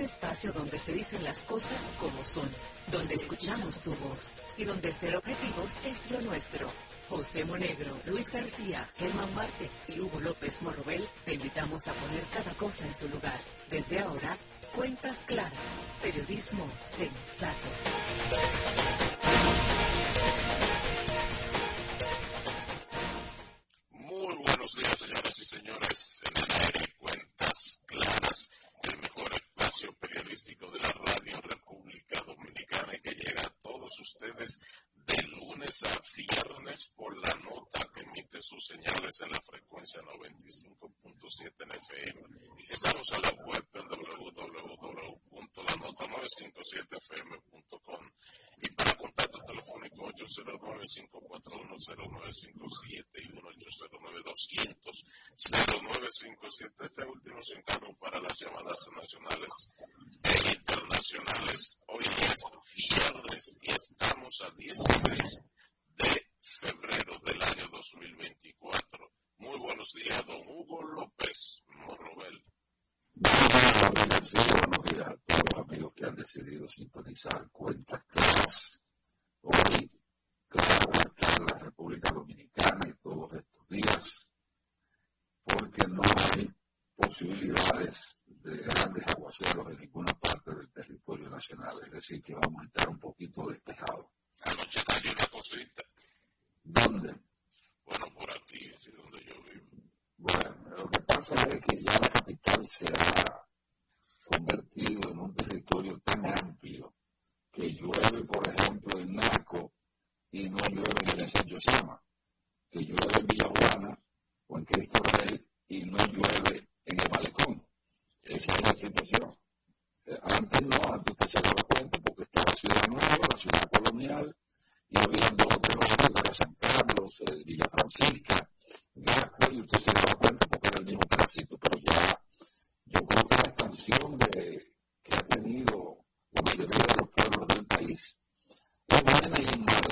Espacio donde se dicen las cosas como son, donde escuchamos tu voz y donde ser objetivos es lo nuestro. José Monegro, Luis García, Germán Marte y Hugo López Morrobel te invitamos a poner cada cosa en su lugar. Desde ahora, cuentas claras, periodismo sensato. Muy buenos días, señoras y señores. así que vamos a estar un poquito despejados. Anoche salió una cosita Eliminating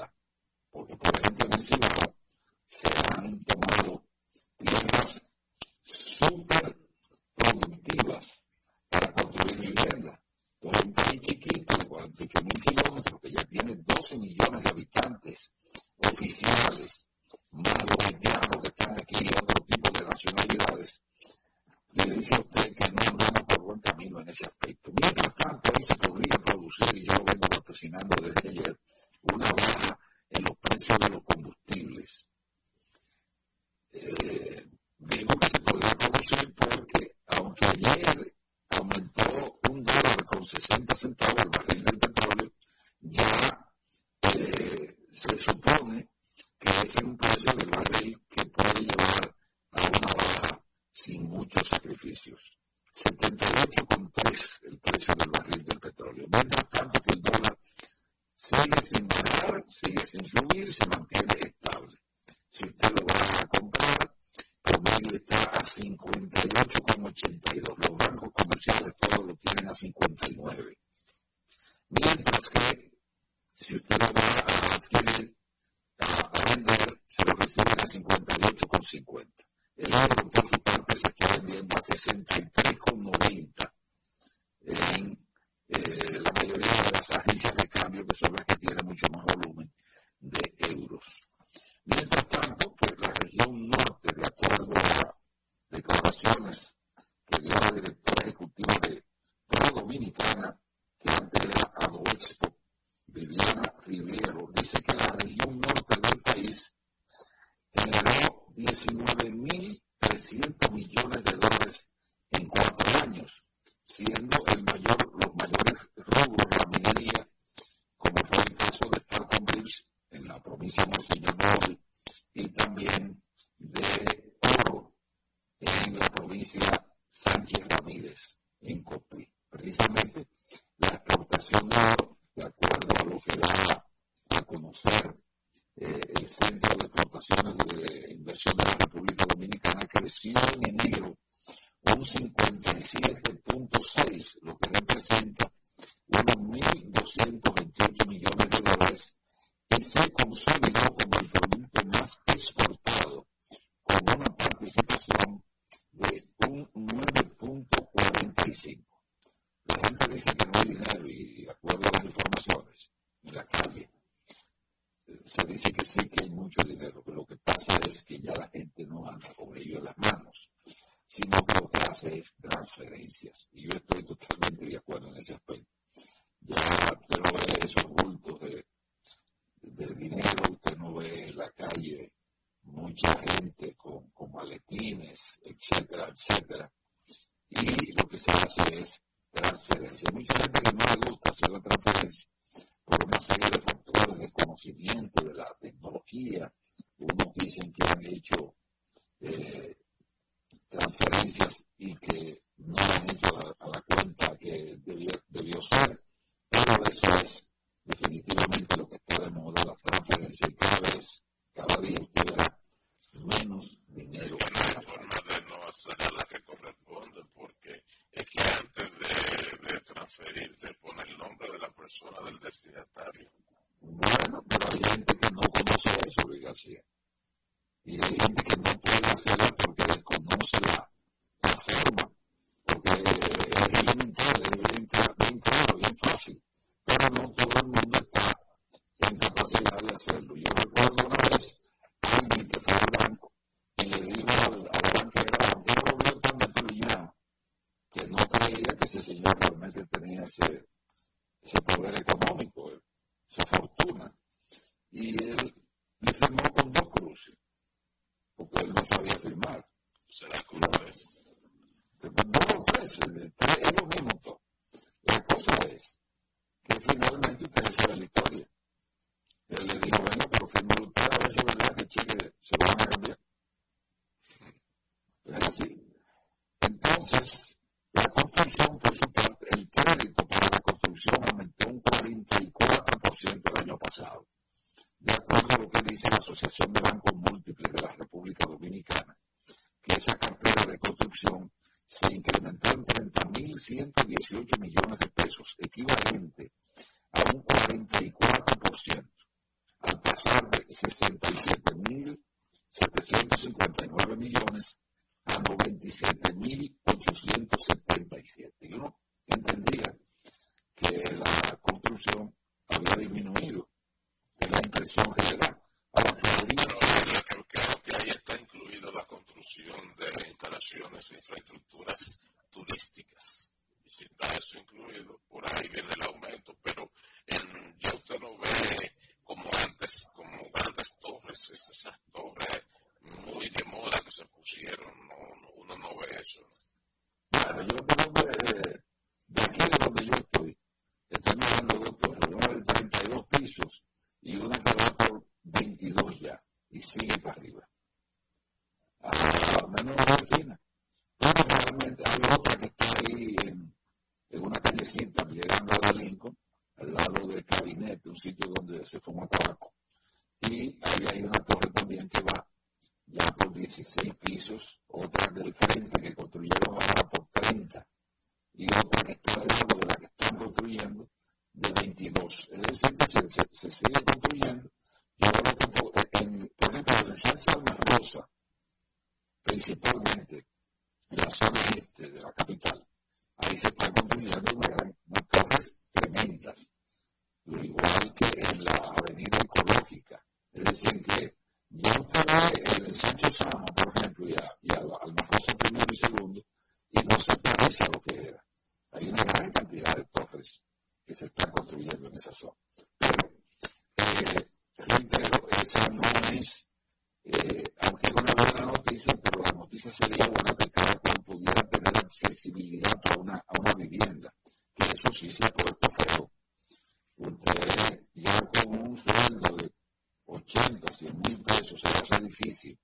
100 mil pesos se hace difícil,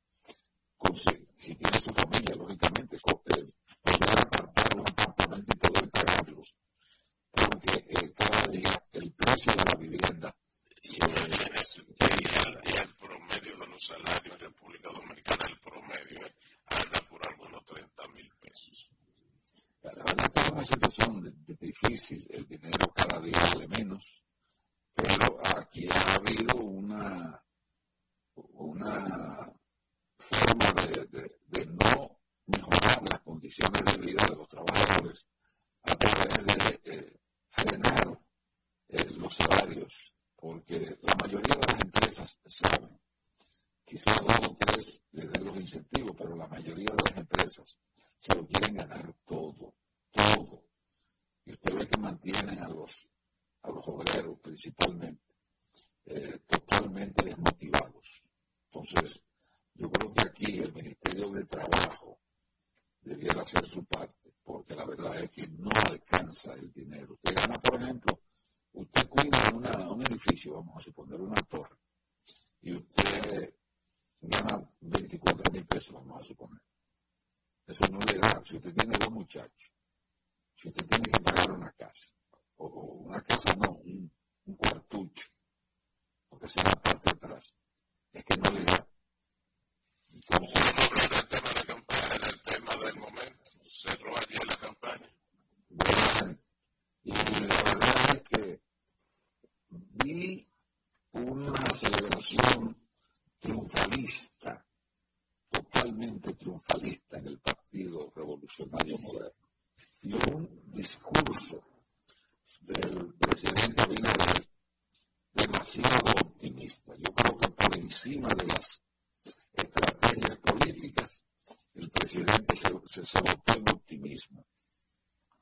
si tiene su familia, lógicamente, difícil, el dinero cada día vale menos, pero aquí ha habido una, una forma de, no mejorar las condiciones de vida de los trabajadores a través de eh, frenar eh, los salarios, porque la mayoría de las empresas saben, quizás dos o tres les pero la mayoría de las empresas se lo quieren ganar todo, todo. Y usted ve que mantienen a los, a los obreros principalmente eh, totalmente desmotivados. Entonces, yo creo que aquí el Ministerio de Trabajo debiera hacer su parte, porque la verdad es que no alcanza el dinero. Usted gana, por ejemplo, usted cuida un edificio, vamos a suponer una torre, y usted gana 24 mil pesos, vamos a suponer. Eso no le da. Si usted tiene dos muchachos, si usted tiene que pagar una casa, o una casa no, un, cuartucho, porque se la parte atrás, es que no le da. Entonces, del tema de la campaña, en el tema del momento, cerró ayer la campaña. Bueno, y la verdad es que vi una celebración triunfalista totalmente triunfalista en el Partido Revolucionario Moderno. Y un discurso del presidente Abinader demasiado optimista. Yo creo que por encima de las estrategias políticas, el presidente se, se saltó en optimismo.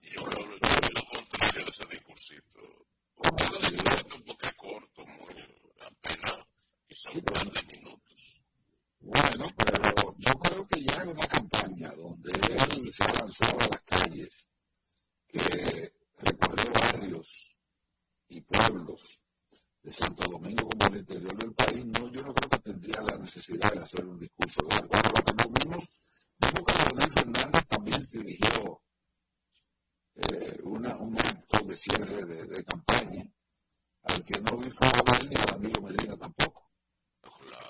Yo creo que lo contrario de ese discursito. Un poco corto, muy apenas, de minutos. Bueno, pero yo creo que ya en una campaña donde él se lanzó a las calles, que recorrió barrios y pueblos de Santo Domingo como el interior del país, no, yo no creo que tendría la necesidad de hacer un discurso largo. Ahora, lo que vimos, vimos que Leonel Fernández también se dirigió eh, una, un acto de cierre de, campaña, al que no vi fue ni a Danilo Medina tampoco.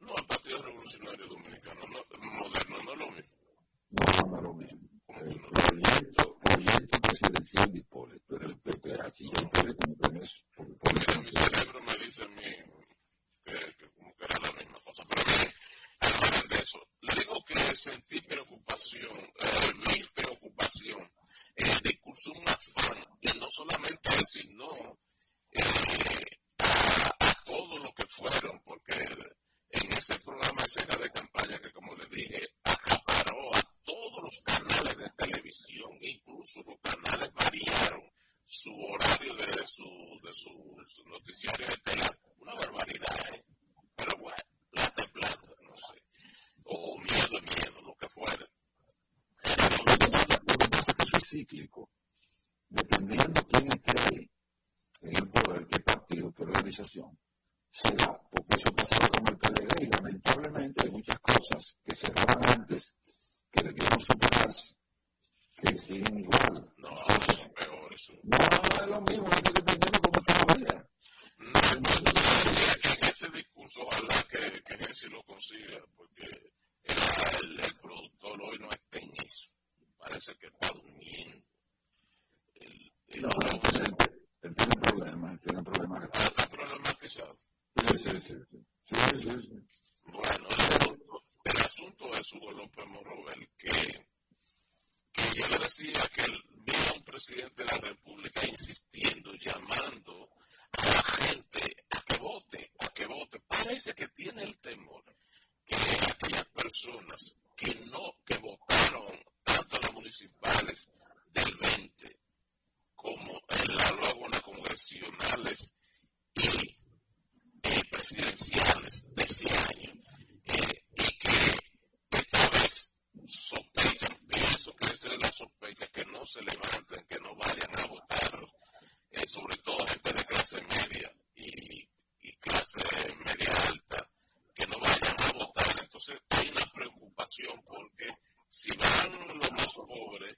A no a los. No, el PPH y el gobierno no, no cogieron todo. Donde quiera que usted ponía anoche la televisión, de, de 8 a, a 12 de la noche, no tenía el PPH. ¿Y por qué tenía el PPH ese día? No, el Partido Revolucionario Dominicano no, moderno no es lo mismo. No, no es lo mismo. El proyecto, proyecto presidencial de Hipólito era el PPH y el PPH como que es... Mira, mi cerebro me dice a mí que, que como que era la misma cosa. Pero mire, además de eso, le digo que sentí preocupación, eh, mi preocupación en el discurso un afán, y no solamente sino eh, a, a todo lo que fueron, porque en ese programa escena de campaña que, como le dije, acaparó a todos los canales de televisión, incluso los canales variaron su horario de su, de su, su noticiario estelar. Una barbaridad, ¿eh? Pero bueno, plata es plata, no sé. O miedo miedo, lo que fuera. Lo que pasa es que eso es cíclico. Dependiendo quién esté en el poder, qué partido, qué organización se da, porque eso pasó con el PLD y lamentablemente hay muchas cosas que se daban antes que debieron superarse, que siguen igual. No, son peores. No, no es lo mismo, es que dependiendo cómo te lo veas. No, no, no, decía que en ese discurso, ojalá que, que Jesse lo consiga, porque el, el, productor hoy no está en eso. Parece que está durmiendo. El, el, no, no, tiene problemas, tiene problemas. ¿Tiene problemas quizás? Sí, sí, sí. Bueno, el asunto, es Hugo López Morrobel, que, que yo le decía que a un presidente de la República insistiendo, llamando a la gente a que vote, a que vote. Parece que tiene el temor que aquellas personas que no, que votaron tanto en las municipales del 20 como en las luego las congresionales y presidenciales de ese año y que esta vez sospechan, pienso que esa es la sospecha, que no se levanten, que no vayan a votar, eh, sobre todo gente de clase media y clase media alta, que no vayan a votar. Entonces hay una preocupación porque si van los más pobres,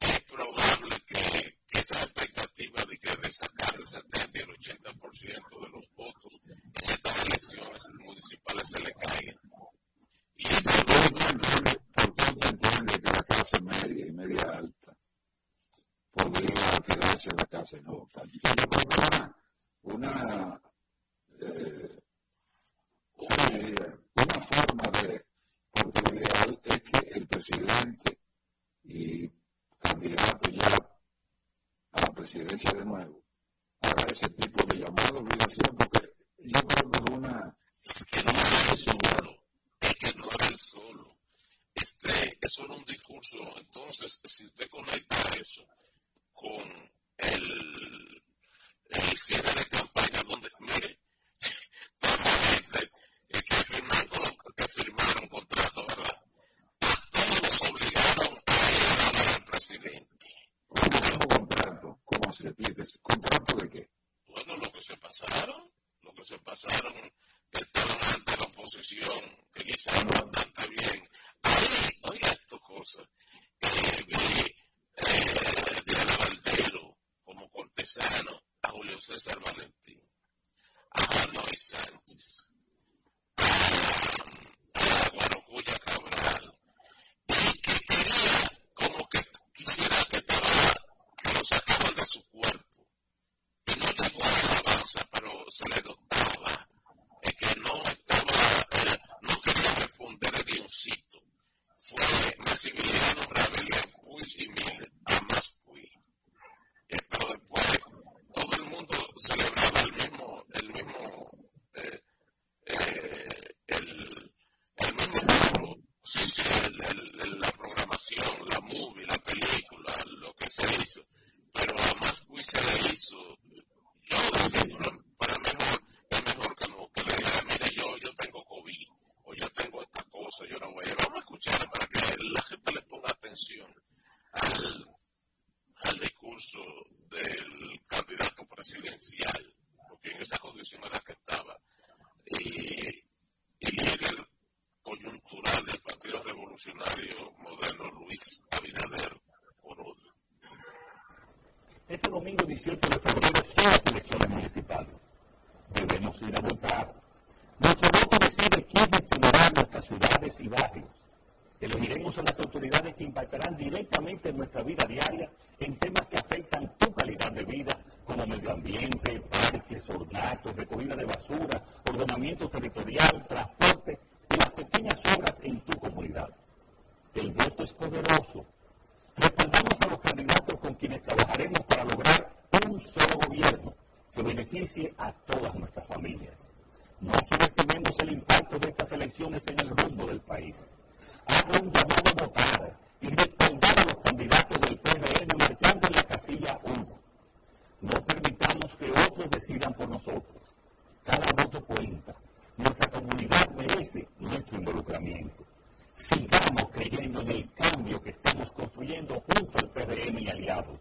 es probable que esa expectativa de, que de sacar el 70 y el 80% de los votos en estas elecciones municipales se le caigan. Y eso es ¿Por qué entiende que la clase media y media alta podría quedarse en la casa y una, una, eh, una, una forma de, porque lo ideal es que el presidente y candidato ya a la presidencia de nuevo. Ahora ese tipo de llamado obligación, porque yo creo que es una... Es que no es solo, es que no es solo. Este, eso era un discurso, entonces, si usted conecta eso con el, el cierre de campaña, donde, mire, toda esa gente que firmaron, que firmaron contrato, ¿verdad? A todos obligaron a ir a hablar al presidente ¿Cómo se le pide? ¿Contrato de qué? Bueno, lo que se pasaron, lo que se pasaron, que estaban ante la oposición, que quizás no bastante bien. Ahí, oiga estas cosas. Eh, vi eh, Diana como cortesano a Julio César Valentín, a Janoy Sánchez, a, a Guarocuya Cabral, su cuerpo. Y no tengo alabanza, pero se le notaba es que no estaba, eh, no quería responder a Dioncito. Fue Maximiliano Rabelais Puig y Miller a más Puig. Eh, pero después todo el mundo celebraba el mismo, el mismo, eh, eh el, el mismo pueblo. Sí, sí, el, el, la programación, la movie, la película, lo que se hizo pero a más juicio le hizo. Yo no sé, para mejor, es mejor que, no, que le diga, mire, yo, yo tengo COVID, o yo tengo esta cosa, yo no voy a ir. Vamos a escuchar para que la gente le ponga atención al, al discurso del candidato presidencial, porque en esa condición era que estaba. Y, y líder coyuntural del Partido Revolucionario Moderno, Luis Abinader este domingo 18 de febrero son las elecciones municipales. Debemos ir a votar. Nuestro voto decide quién definirá nuestras ciudades y barrios. Elegiremos a las autoridades que impactarán directamente en nuestra vida diaria en temas que afectan tu calidad de vida, como medio ambiente, parques, ornatos, recogida de basura, ordenamiento territorial, transporte y las pequeñas obras en tu comunidad. El voto es poderoso Respaldamos a los candidatos con quienes trabajaremos para lograr un solo gobierno que beneficie a todas nuestras familias. No subestimemos el impacto de estas elecciones en el rumbo del país. Hago un llamado a votar y respaldar a los candidatos del PRM marcando en la casilla 1. No permitamos que otros decidan por nosotros. Cada voto cuenta. Nuestra comunidad merece nuestro involucramiento. Sigamos creyendo en el cambio que estamos construyendo junto al PDM y aliados.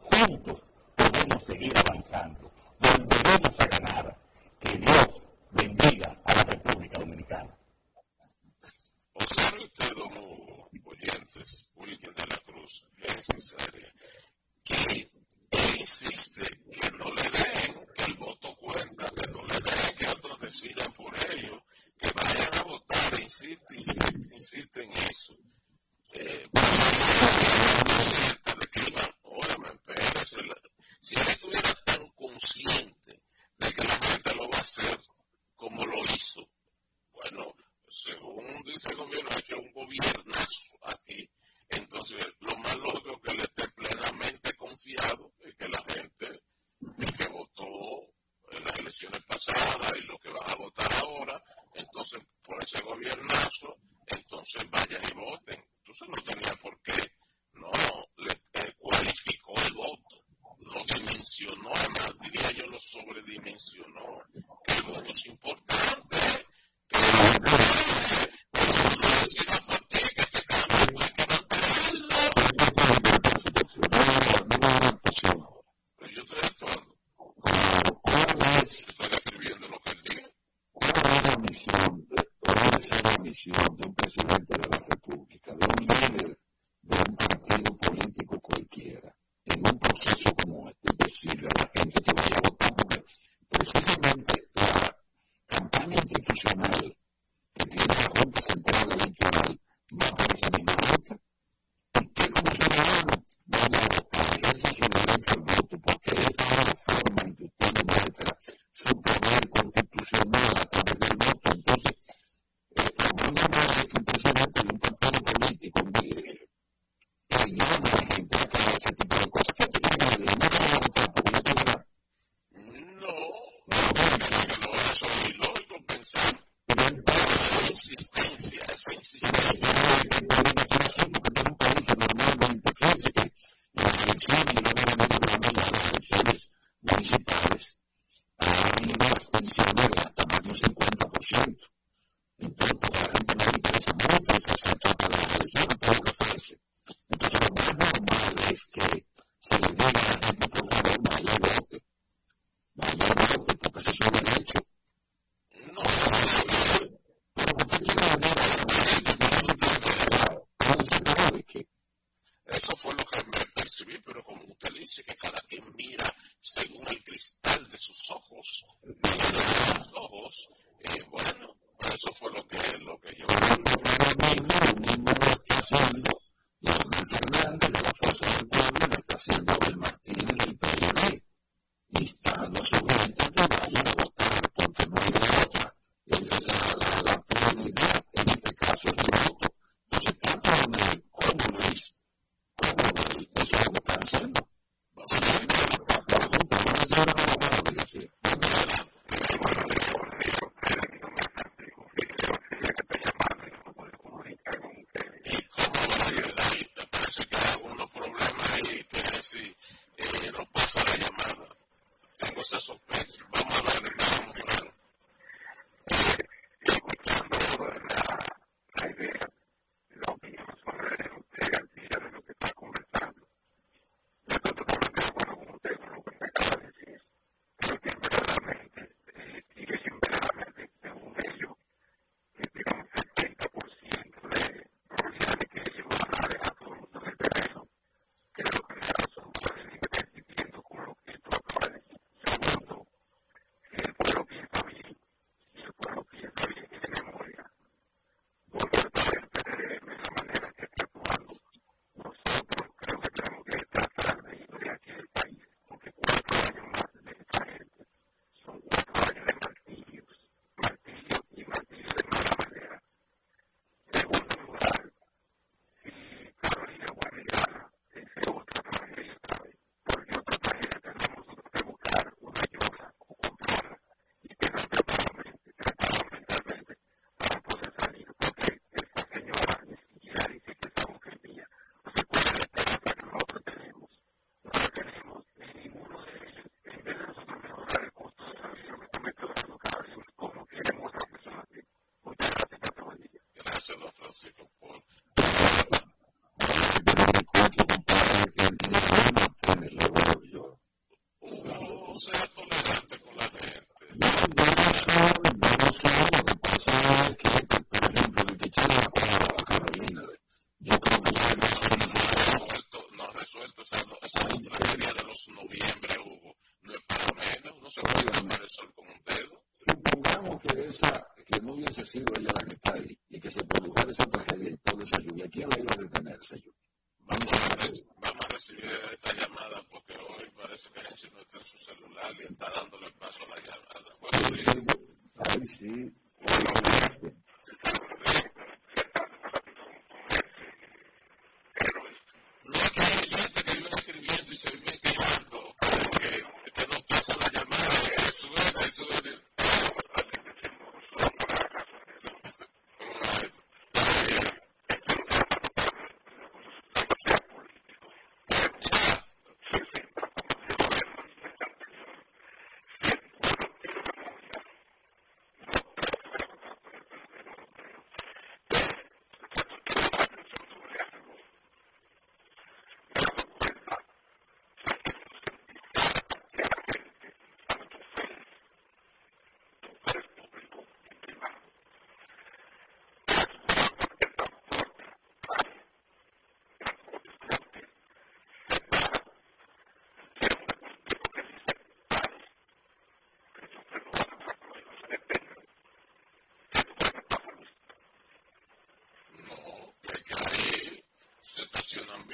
Juntos podemos seguir avanzando. Volveremos a ganar. Que Dios bendiga a la República Dominicana. Observe usted, don Hugo, oyentes, de la Cruz, es sincera, que insiste que no le den, que el voto cuenta, que no le den, que otros decidan por ellos que vayan a votar, insisto, insisto, insisto en eso. De que iban, pero si, él estuviera tan consciente de que la gente lo va a hacer como lo hizo, bueno, según dice el gobierno, ha hecho un gobiernazo aquí. Entonces, lo más lógico es que él esté plenamente confiado en que la gente que votó en las elecciones pasadas y lo que vas a votar ahora, entonces por ese gobiernazo, entonces vayan y voten. Entonces no tenía por qué, no le cualificó el voto, lo dimensionó, además diría yo lo sobredimensionó, que el voto es importante, que el voto es ¿Cuál es la misión, de, cuál la misión de un presidente de la República, de un líder de un partido político cualquiera, en un proceso como este, decirle a la gente que vaya a votar? Porque precisamente la campaña institucional que tiene la Junta Central Electoral va a terminar otra. ¿Qué como ciudadano va a votar? Ese es su derecho al voto, porque es ahora su poder constitucional a través del voto. Entonces, una eh, impresionante de un partido político que gente que hace ese tipo de cosas. ¿Qué te cae la mano de votar por una carrera? No, no, no, eso es pensar. Pero en la subsistencia, esa insistencia. classical Paul.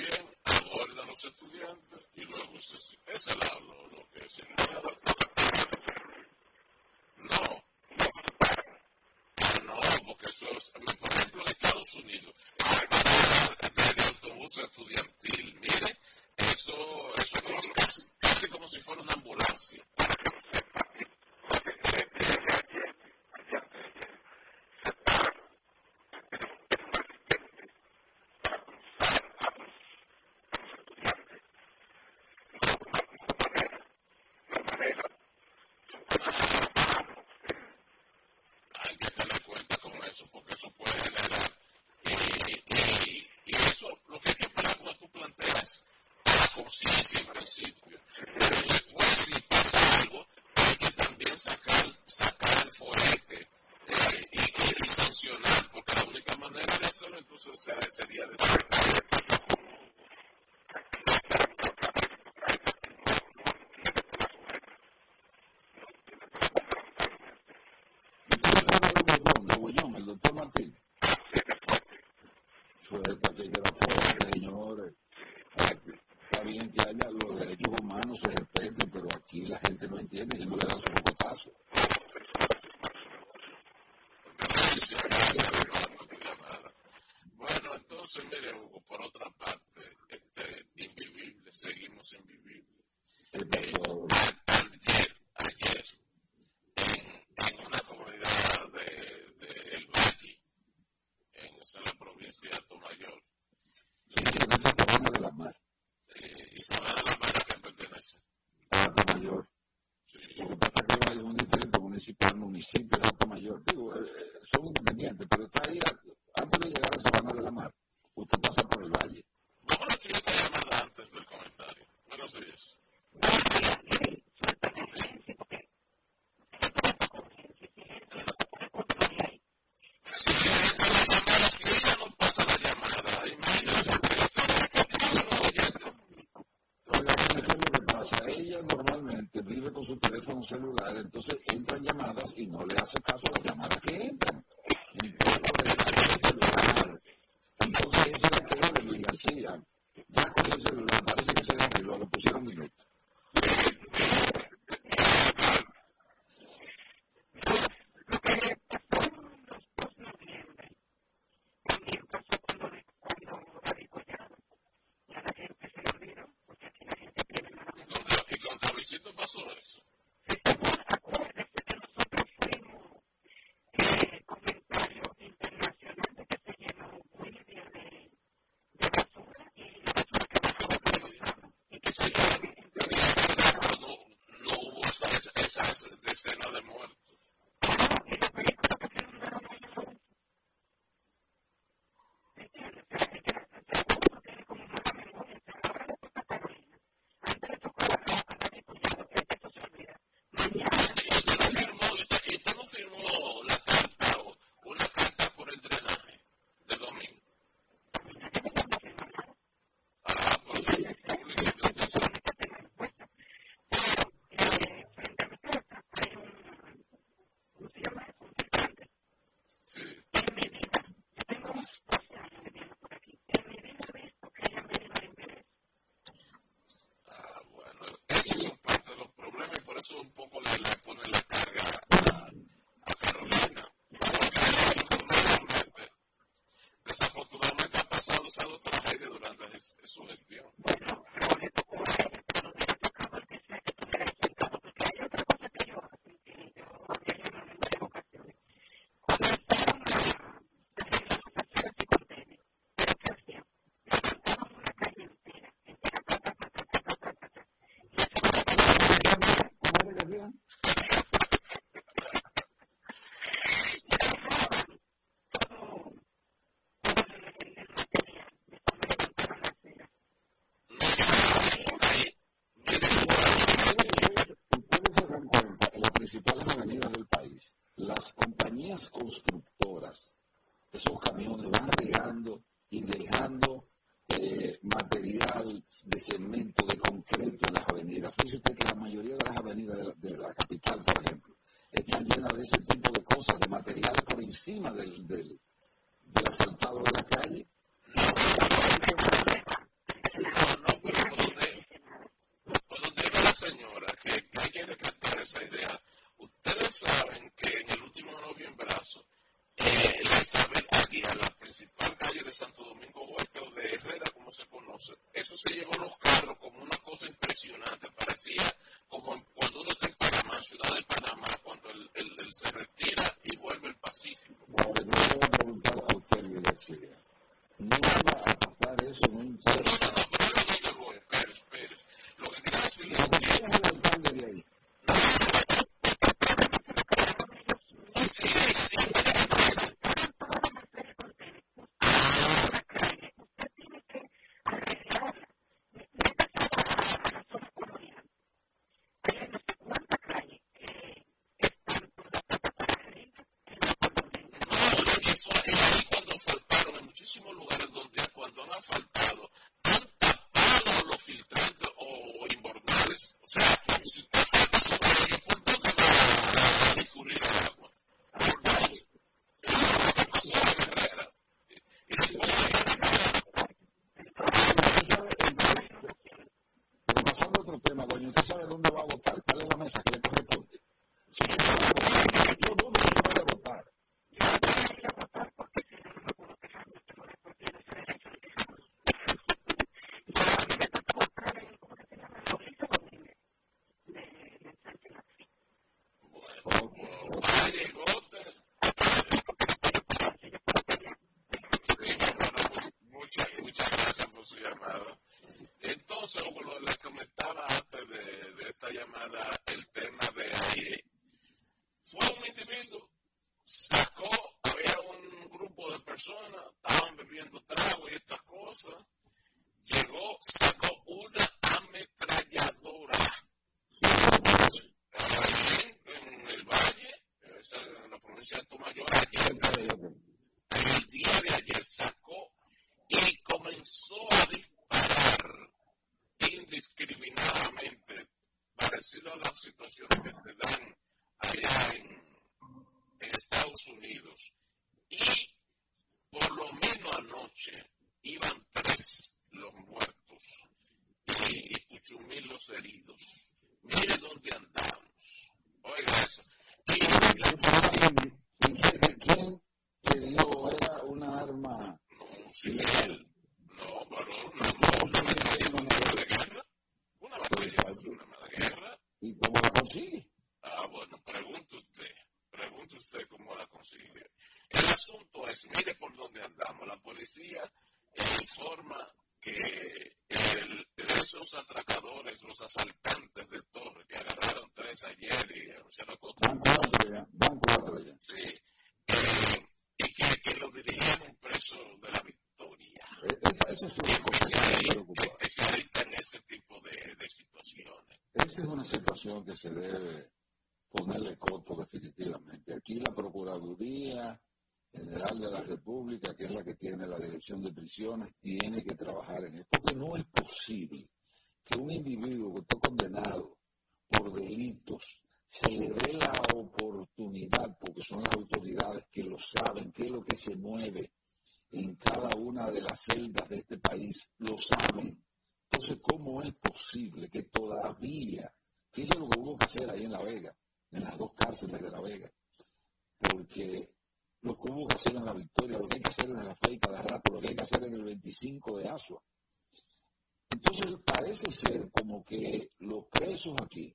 también aborda a los estudiantes y luego se, ese lado lo, lo que se le No, no, porque eso es, por ejemplo, en Estados Unidos, el de autobús estudiantil supongo eso puede un poco المتساءل que se debe ponerle coto definitivamente. Aquí la Procuraduría General de la República, que es la que tiene la dirección de prisiones, tiene que trabajar en esto, porque no es posible que un individuo que está condenado por delitos se le dé la oportunidad, porque son las autoridades que lo saben, qué es lo que se mueve en cada una de las celdas de este país, lo saben. Entonces, ¿cómo es posible que todavía Fíjense lo que hubo que hacer ahí en La Vega, en las dos cárceles de La Vega. Porque lo que hubo que hacer en la Victoria, lo que hay que hacer en la Fe cada rato, lo que hay que hacer en el 25 de Asua. Entonces parece ser como que los presos aquí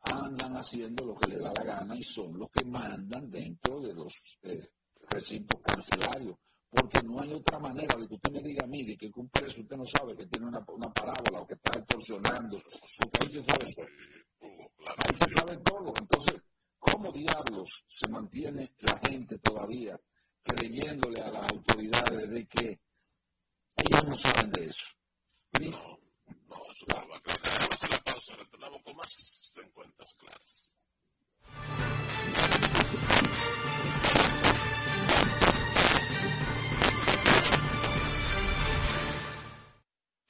andan haciendo lo que les da la gana y son los que mandan dentro de los eh, recintos carcelarios porque no hay otra manera de que usted me diga a mí que un preso usted no sabe que tiene una, una parábola o que está extorsionando, porque ellos saben todo. Ahí todo. Entonces, ¿cómo diablos se mantiene la gente todavía creyéndole a las autoridades de que ellos no saben de eso? No, no, eso no va a Vamos a la pausa, retornamos con más encuentros claros.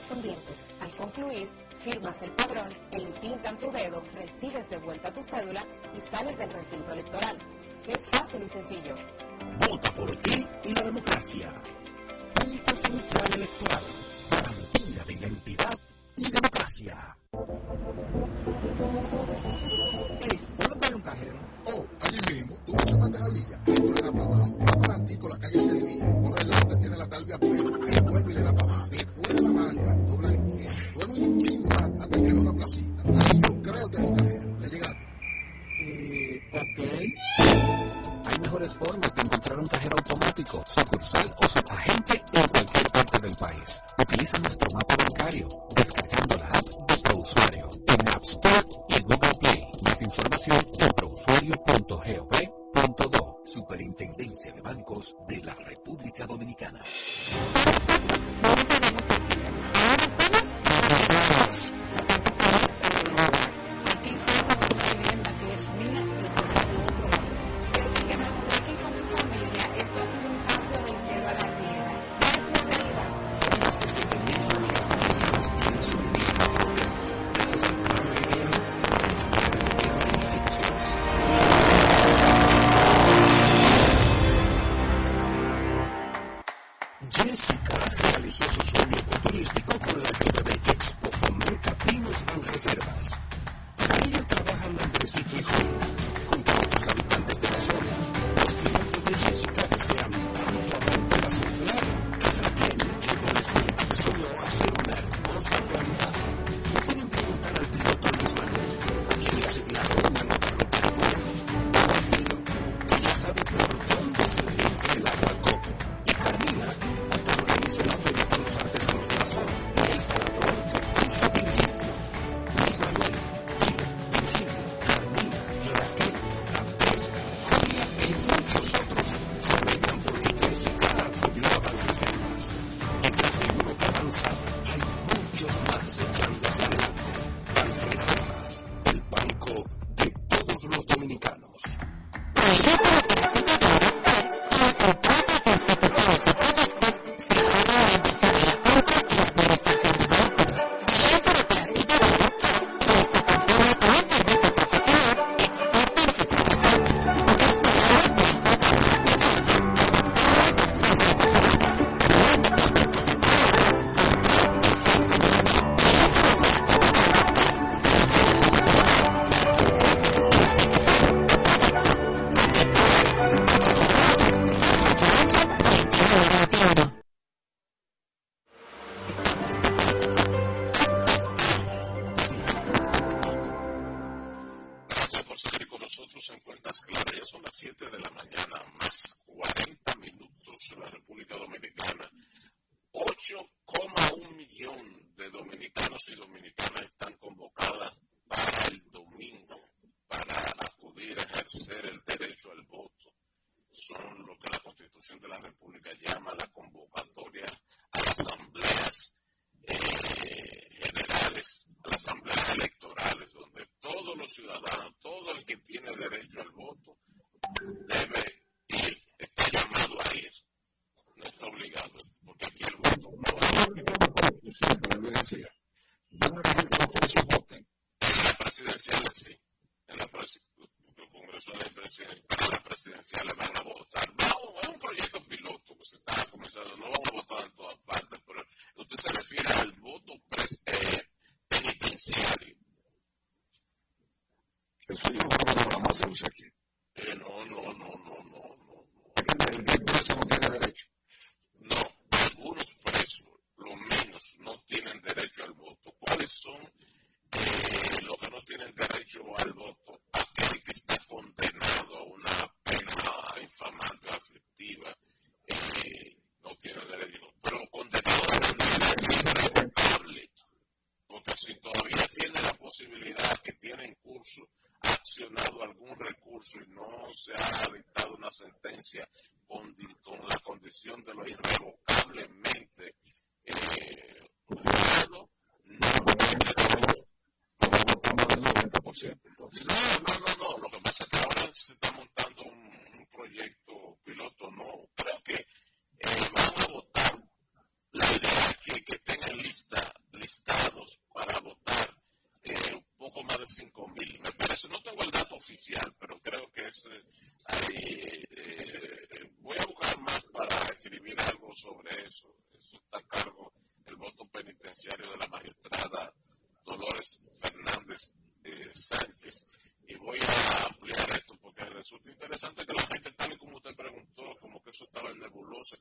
correspondientes. Al concluir, firmas el padrón, pintan tu dedo, recibes de vuelta tu cédula y sales del recinto electoral. Es fácil y sencillo. Vota por ti y la democracia. Junta Central Electoral. Garantía de identidad y democracia. Ey, ¿puedo traer un cajero? Oh, allí mismo. Tú vas a mandar a Villa. Tú le das para abajo. Más para la calle se divide. Por el que tiene la talvia plena. Ahí vuelve y le da para de Salamanca, doblan luego Chimba hasta que los aplacita. Ahí yo creo que hay una ok. Hay mejores formas de encontrar un cajero automático, sucursal o subagente en cualquier parte del país. Utiliza nuestro mapa bancario, descargando la app de ProUsuario en App Store y Google Play. Más información en prousuario.gov.do. Superintendencia de Bancos de la República Dominicana.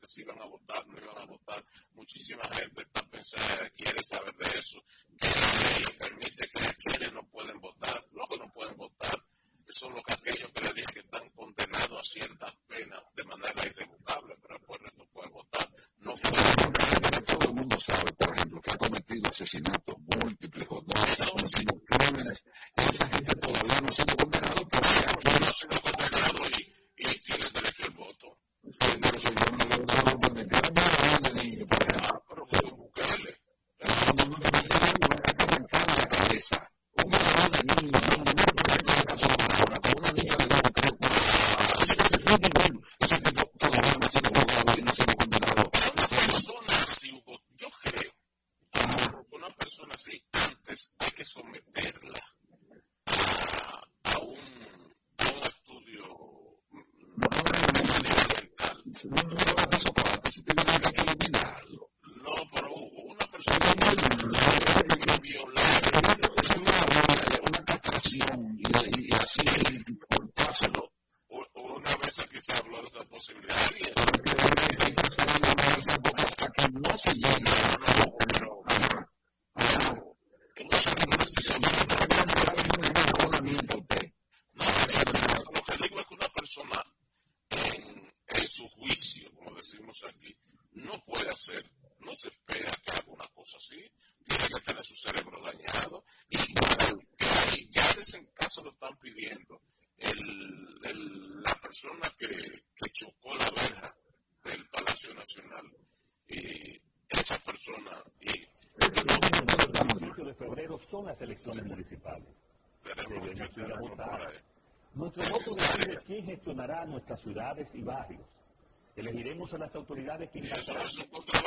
Son los aquellos que le dije que están condenados a ciertas penas las elecciones municipales. Debemos ir a votar. Nuestro voto decide quién gestionará nuestras ciudades y barrios. Elegiremos a las autoridades que impactarán. Eso es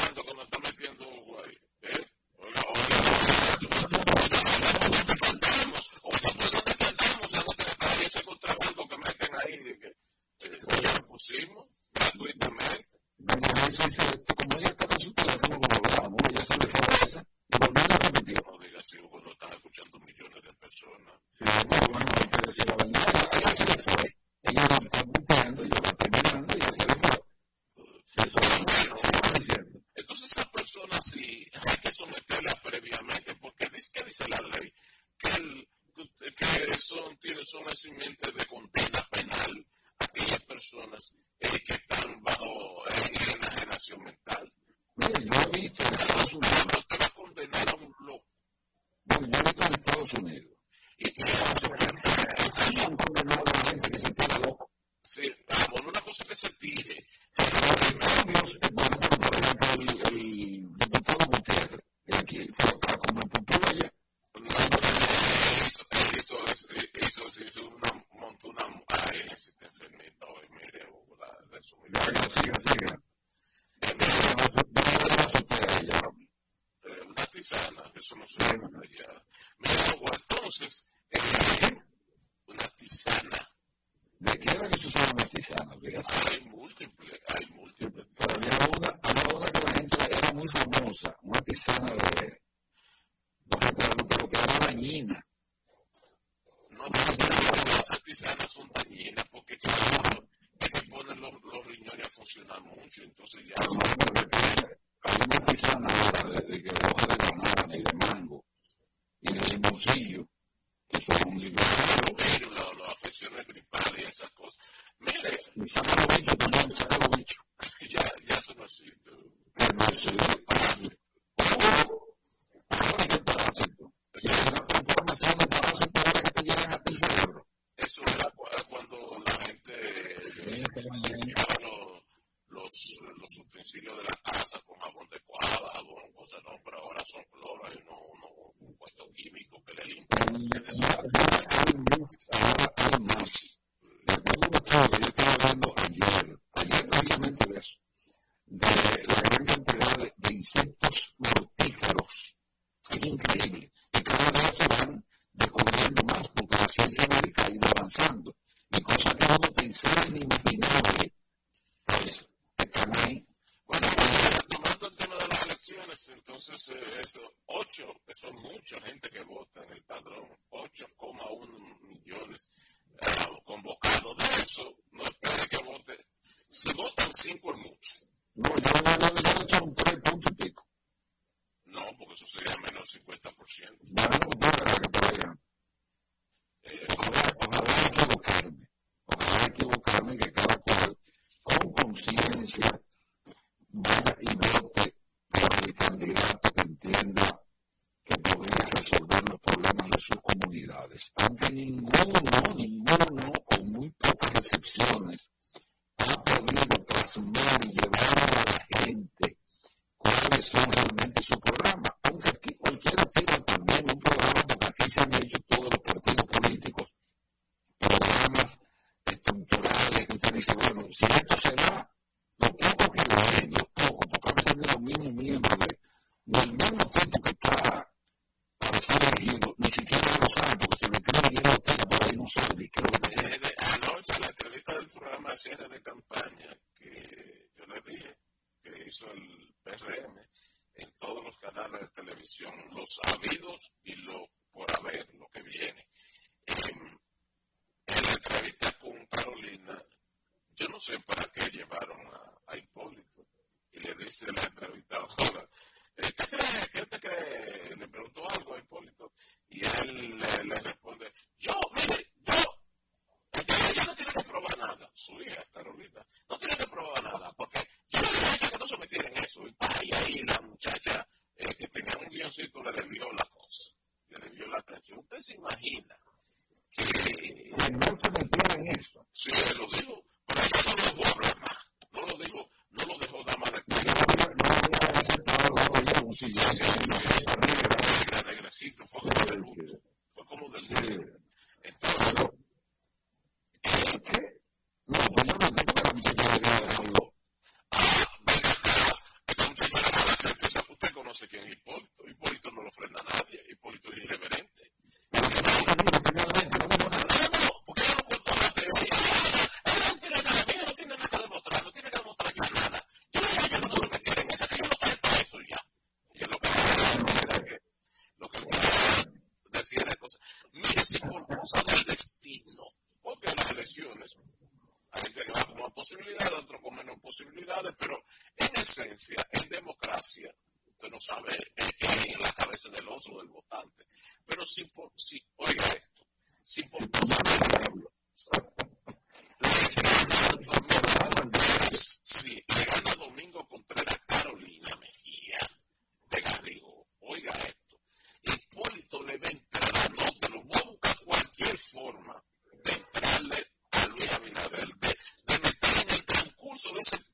el transcurso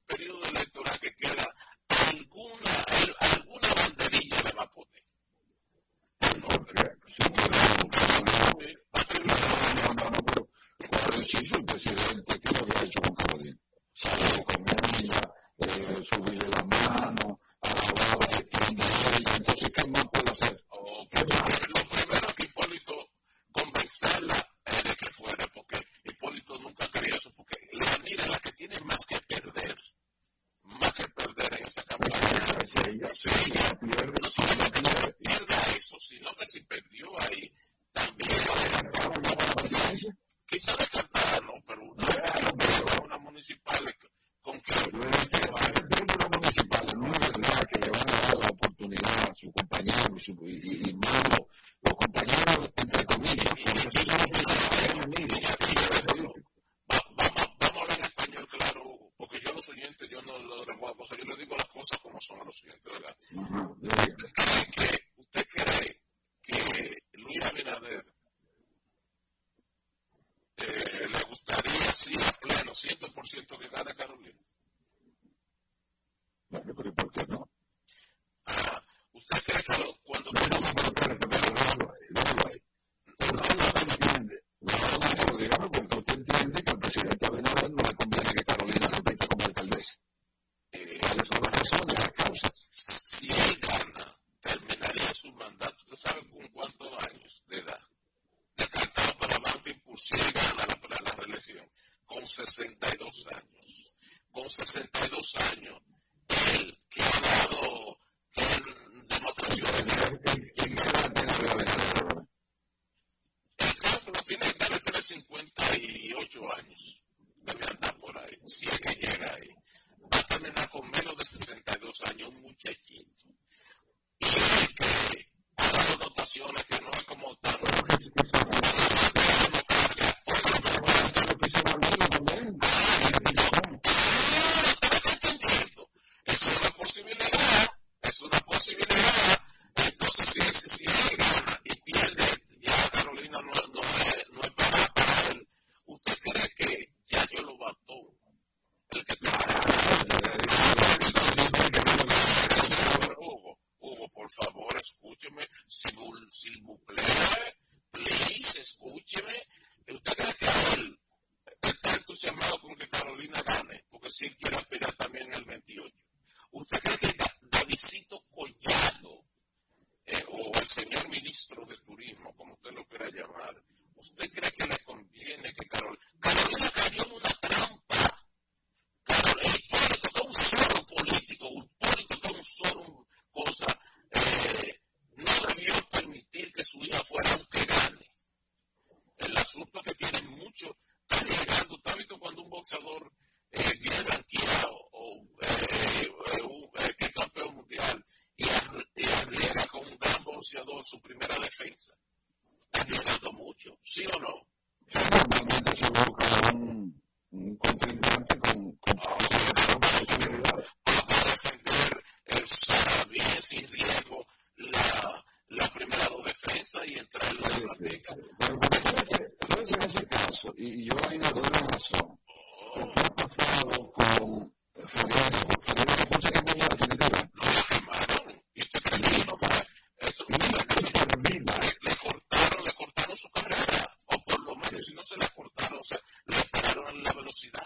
pero si no se la cortaron, o sea, le pararon la velocidad.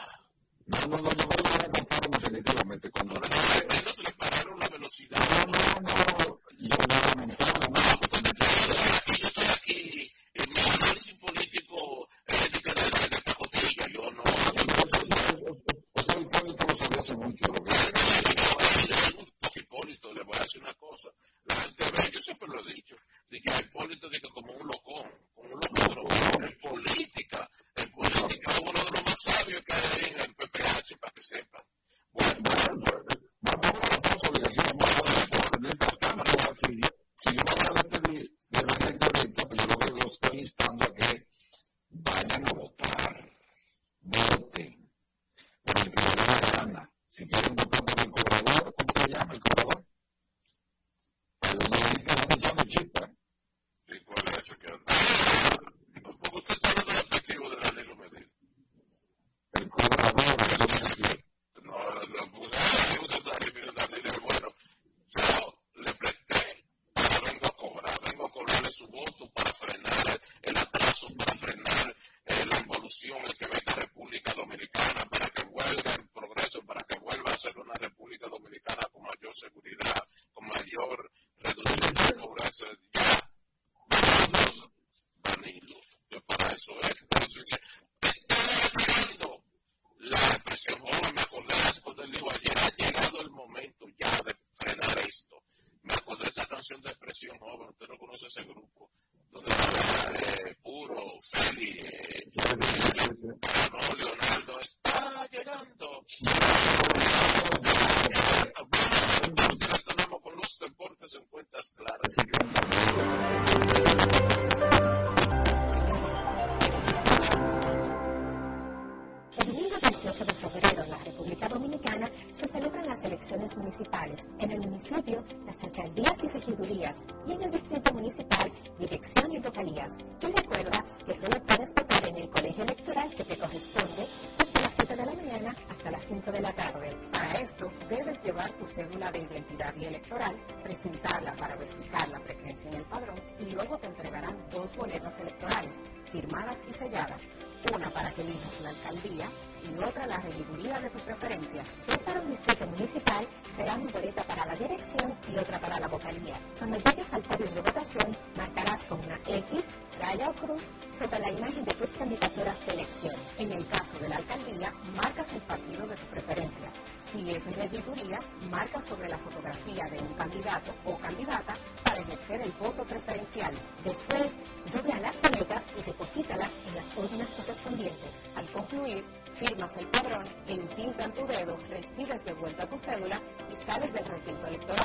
No, no, no, no, no la cortaron definitivamente. Cuando le pararon la velocidad. No, no, no, no conoces seguro presentarla para verificar la presencia en el padrón y luego te entregarán dos boletas electorales firmadas y selladas, una para que elijas la alcaldía y otra la regiduría de tu preferencia. Si es para un distrito municipal, será mi boleta candidato o candidata para ejercer el voto preferencial. Después, dobla las boletas y deposítalas en las urnas correspondientes. Al concluir, firmas el padrón, entintan tu dedo, recibes de vuelta tu cédula y sales del recinto electoral.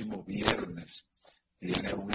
Próximo viernes. Tiene un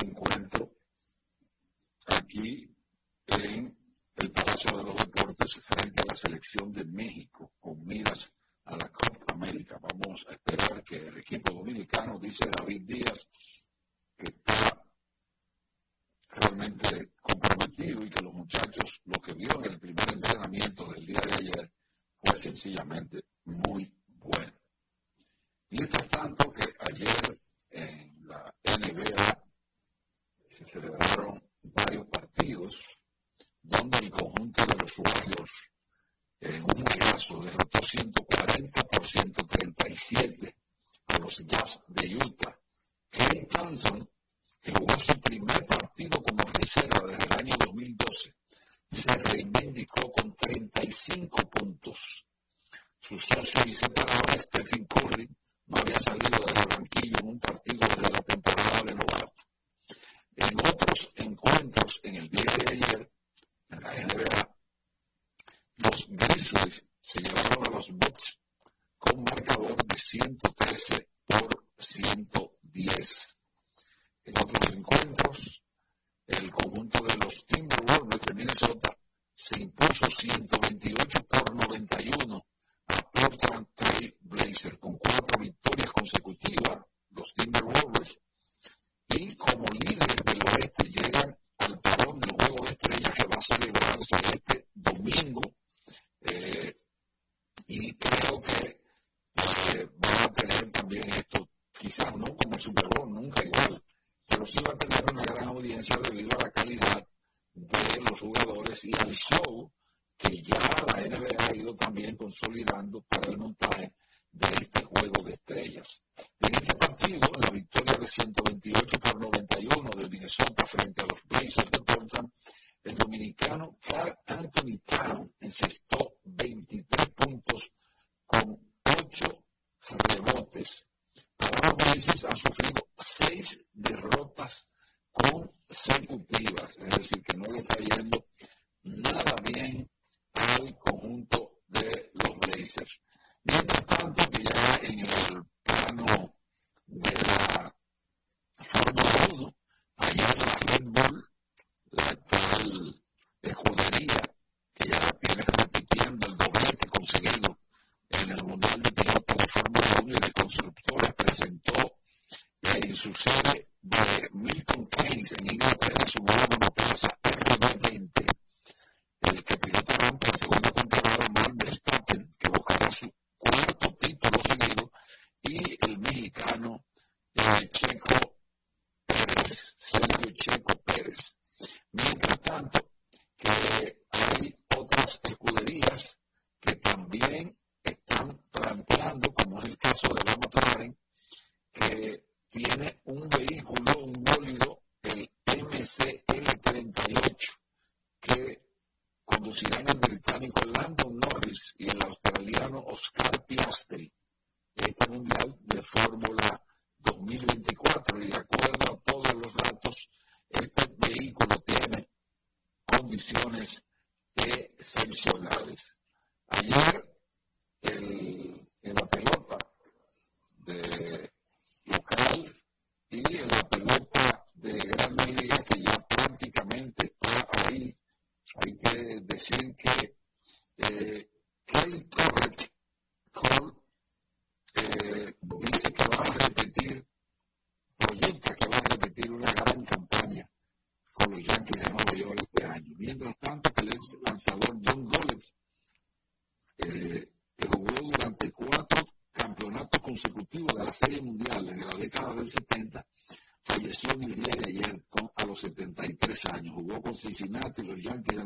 Cincinnati, los Yankees de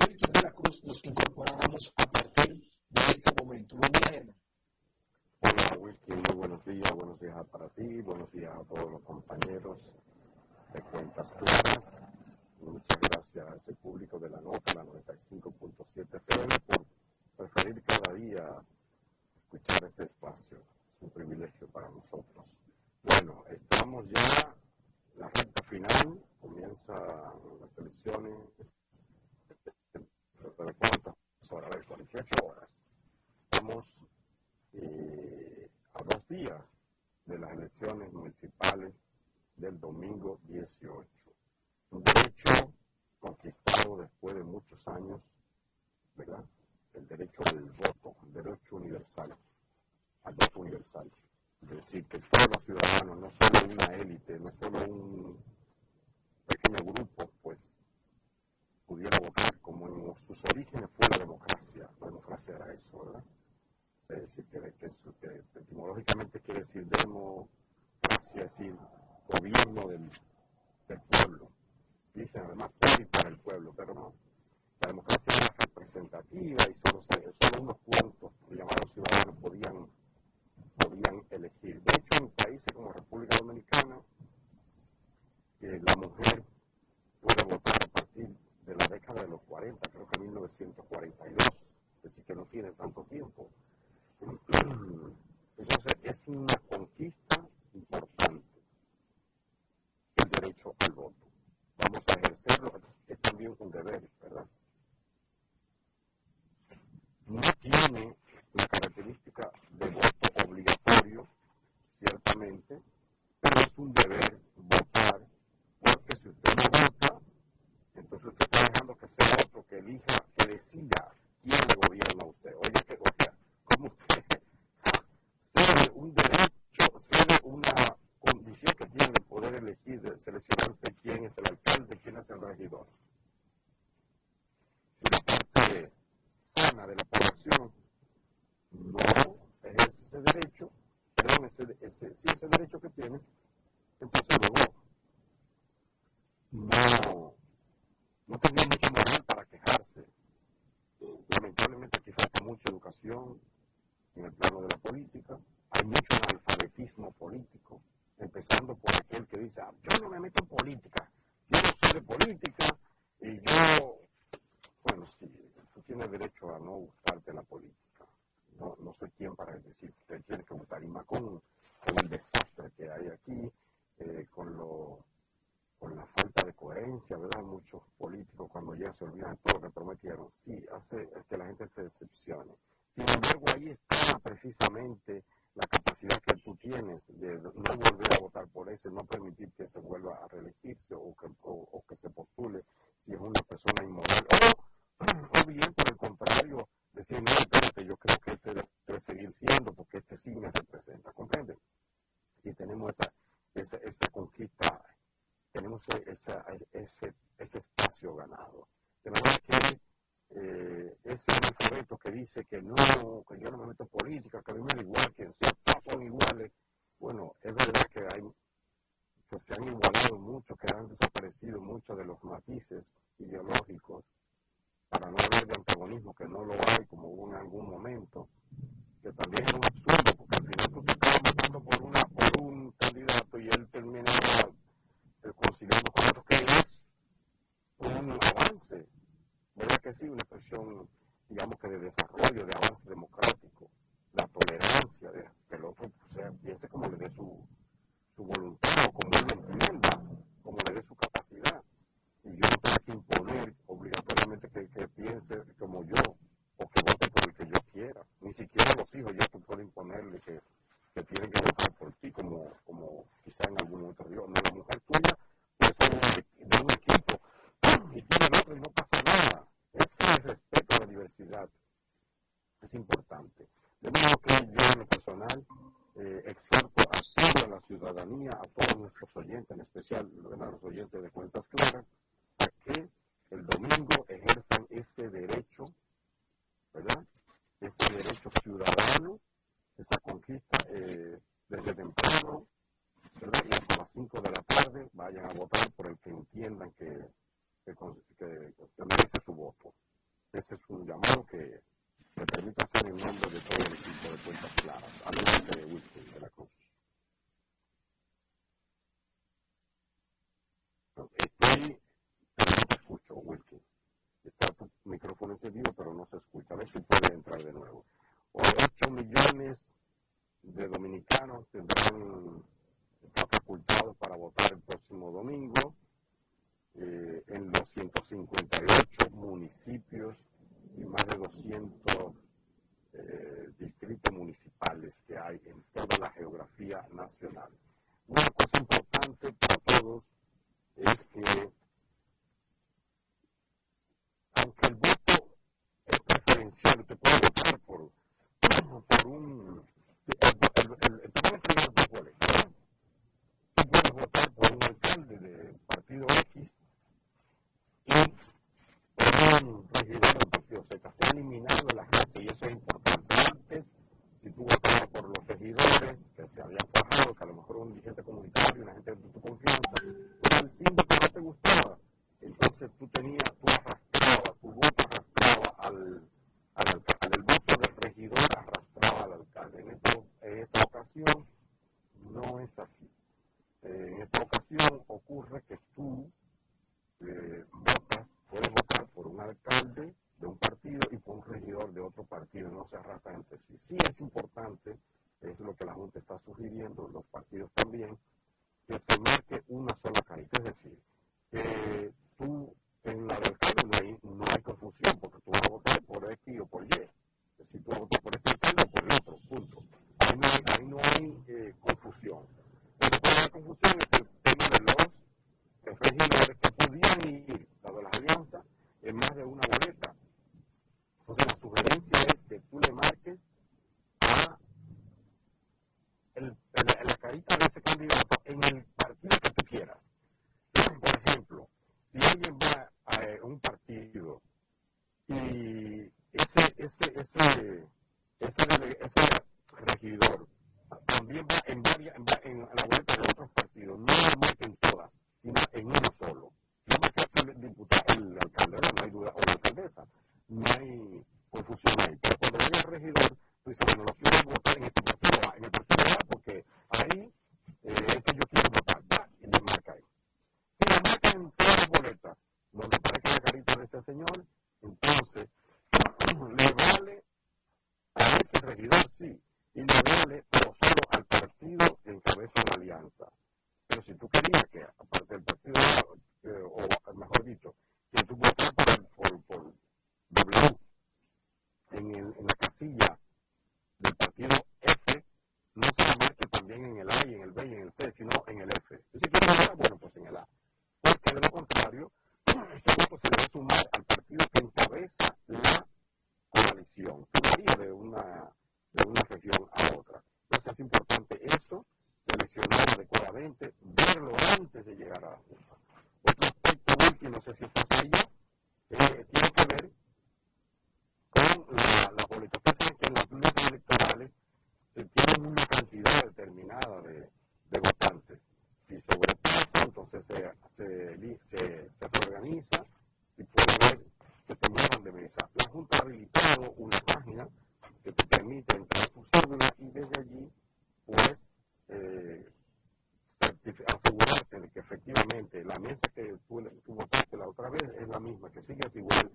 Wilkin de la Cruz, nos incorporamos a partir de este momento. Hola Wilkin, muy buenos días, buenos días para ti, buenos días a todos los compañeros de Cuentas Claras. Muchas gracias a ese público de la nota, la 95.7 FM, por preferir cada día escuchar este espacio. Es un privilegio para nosotros. Bueno, estamos ya en la recta final, comienzan las elecciones. ¿De cuántas horas? A ver, 48 horas. Estamos eh, a dos días de las elecciones municipales del domingo 18. Un derecho conquistado después de muchos años, ¿verdad? El derecho al voto, el derecho universal, al voto universal. Es decir, que todos los ciudadanos, no solo una élite, no solo un pequeño grupo, pues pudiera votar como en sus orígenes fue la democracia. La democracia era eso, ¿verdad? Es decir, que, que, etimológicamente quiere decir democracia, es decir, gobierno del, del pueblo. Dicen además por y para el pueblo, pero no. La democracia era representativa y solo, solo unos cuantos llamados ciudadanos podían, podían elegir. De hecho, en países como República Dominicana, la mujer puede votar a partir de la década de los 40, creo que 1942, es decir, que no tiene tanto tiempo. Entonces, es una conquista importante el derecho al voto. Vamos a ejercerlo, es también un deber, ¿verdad? No tiene la característica de voto obligatorio, ciertamente, pero es un deber votar, porque si usted no vota, que sea otro que elija, que decida quién le gobierna a usted. Oye, que, oiga, como usted cede un derecho, cede una condición que tiene de poder elegir, de seleccionar usted quién es el alcalde, quién es el regidor. Si la parte sana de la población no ejerce ese derecho, perdón, ese, ese, ese derecho que tiene, entonces luego no, no tendría mucha moral para quejarse. Lamentablemente aquí falta mucha educación en el plano de la política, hay mucho analfabetismo político, empezando por aquel que dice, ah, yo no me meto en política, yo no soy de política y yo, bueno, sí, tú tienes derecho a no gustarte la política. No, no soy quien para decir que usted tiene que votar, y con, con el desastre que hay aquí, eh, con lo con la falta de coherencia, ¿verdad? Muchos políticos cuando ya se olvidan todo lo que prometieron, sí, hace que la gente se decepcione. Sin embargo, ahí está precisamente la capacidad que tú tienes de no volver a votar por ese, no permitir que se vuelva a reelegirse o que, o que se postule si es una persona inmoral. O, o bien, por el contrario, decir, no, espérate, yo creo que este debe seguir siendo porque este sí me representa. ¿Comprende? Si tenemos esa, esa, esa conquista, tenemos e-, esa, ese, ese, espacio ganado. De manera que eh, ese alfabeto que dice que no, que yo no me meto en política, que a mí me da igual, que todos son iguales, bueno, es verdad que hay que se han igualado mucho, que han desaparecido muchos de los matices ideológicos, para no hablar de antagonismo, que no lo hay como hubo en algún momento, que también es un absurdo, porque al final tú te acabas votando por, una, por un candidato y él termina que sí, una expresión, digamos que de desarrollo, de avance democrático, la tolerancia, de, que el otro sea, piense como le dé su, su voluntad de nuevo. O 8 millones de dominicanos tendrán sigue así, güey.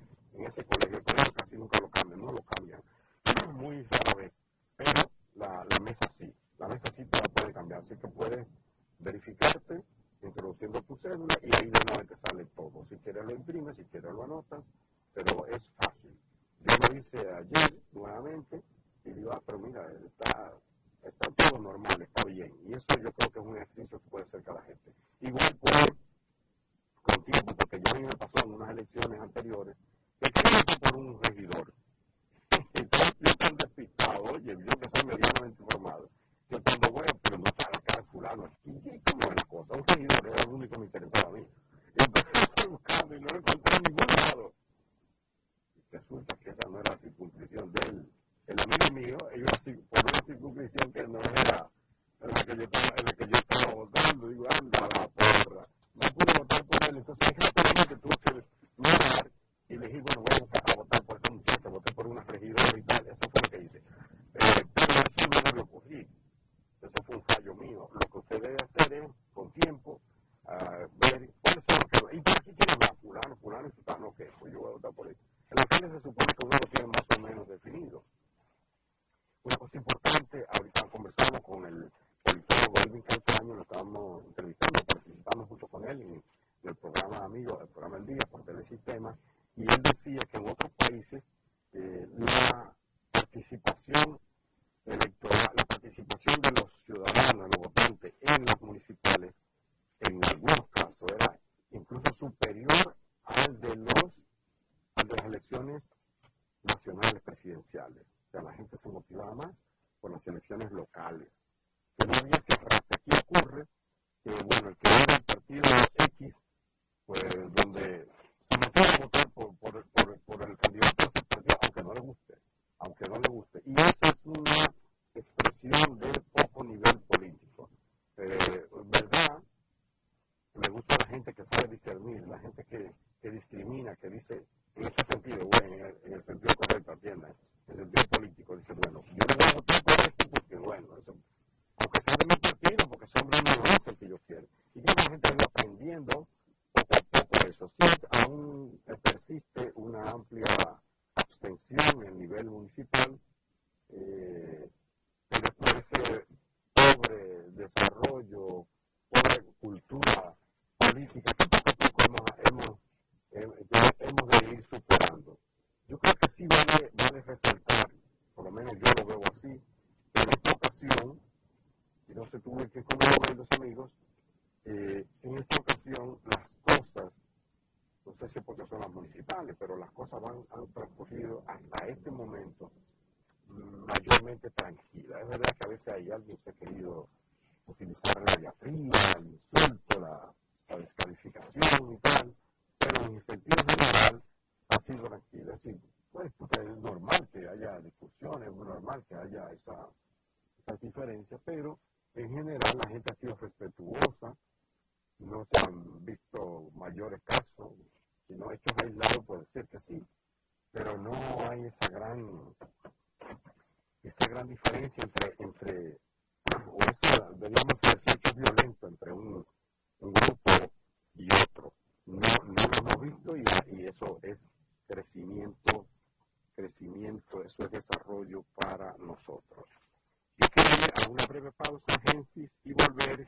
proceso de desarrollo para nosotros. Y que a una breve pausa, Gensis, y volver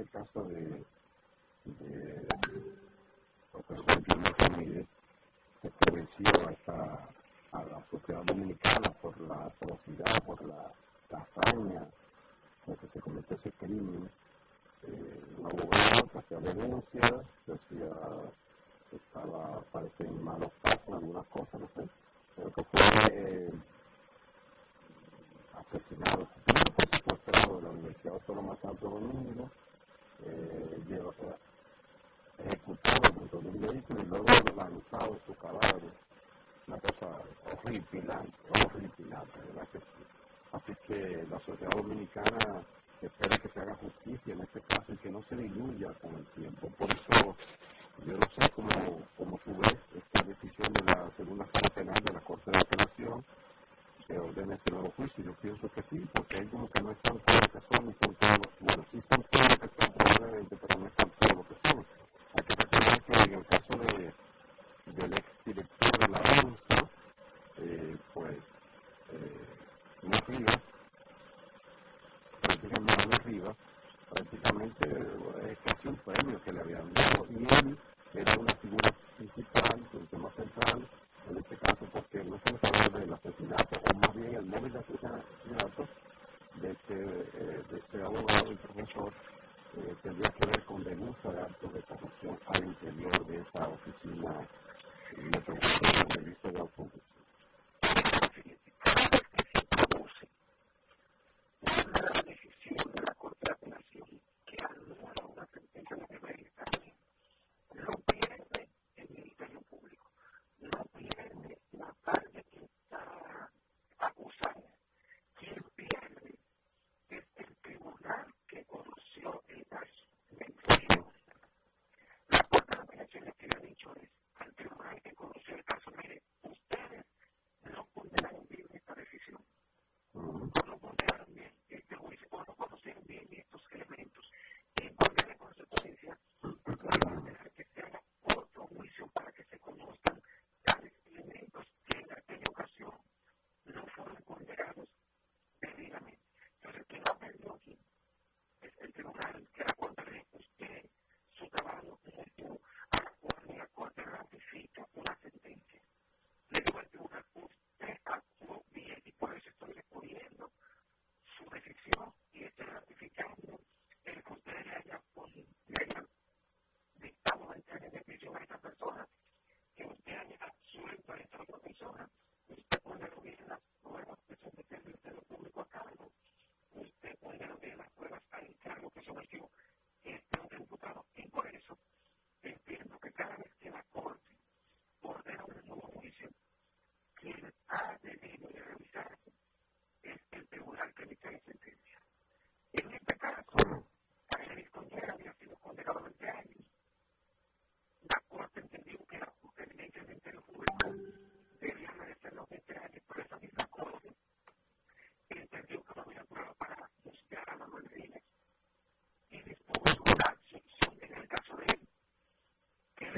el caso de, de profesor Ramírez, que creció a, a la sociedad dominicana por la atrocidad, por la hazaña en que se cometió ese crimen. Eh, un abogado que hacía denuncias, decía que estaba, parece, en malos pasos, algunas cosas, no sé, pero que fue eh, asesinado aleluya con el tiempo. Por eso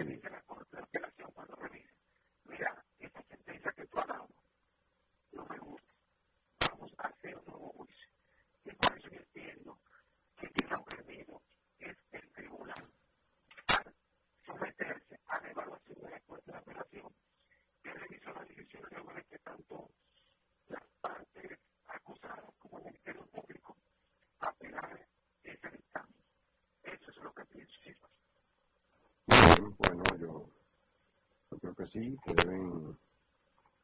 de Nicaragua. Pues bueno, yo, yo creo que sí, que deben,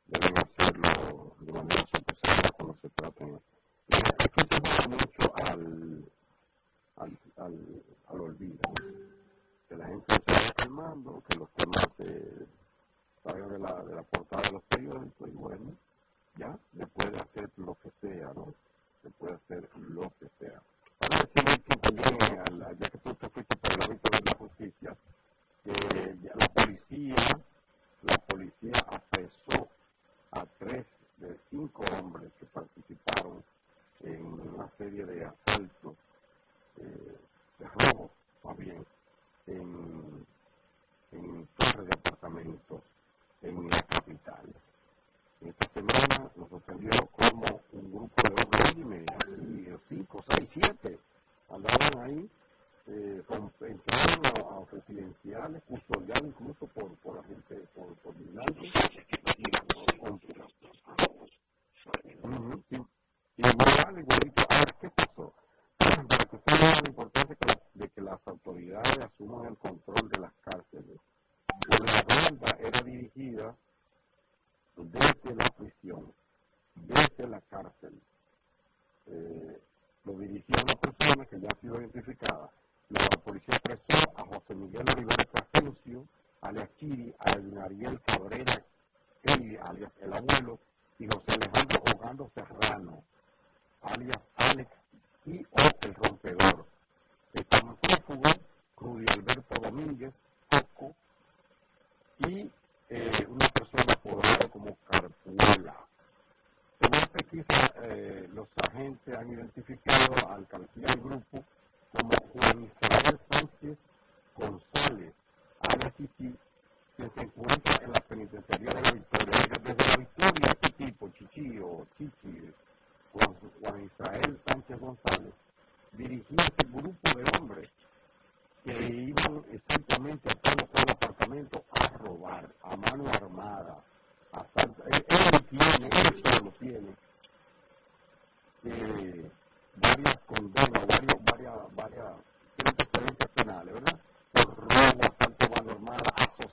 deben hacerlo de manera sopesada cuando se traten. Y se mucho al sucedió como un grupo de hombres, dime, así, cinco, seis, siete,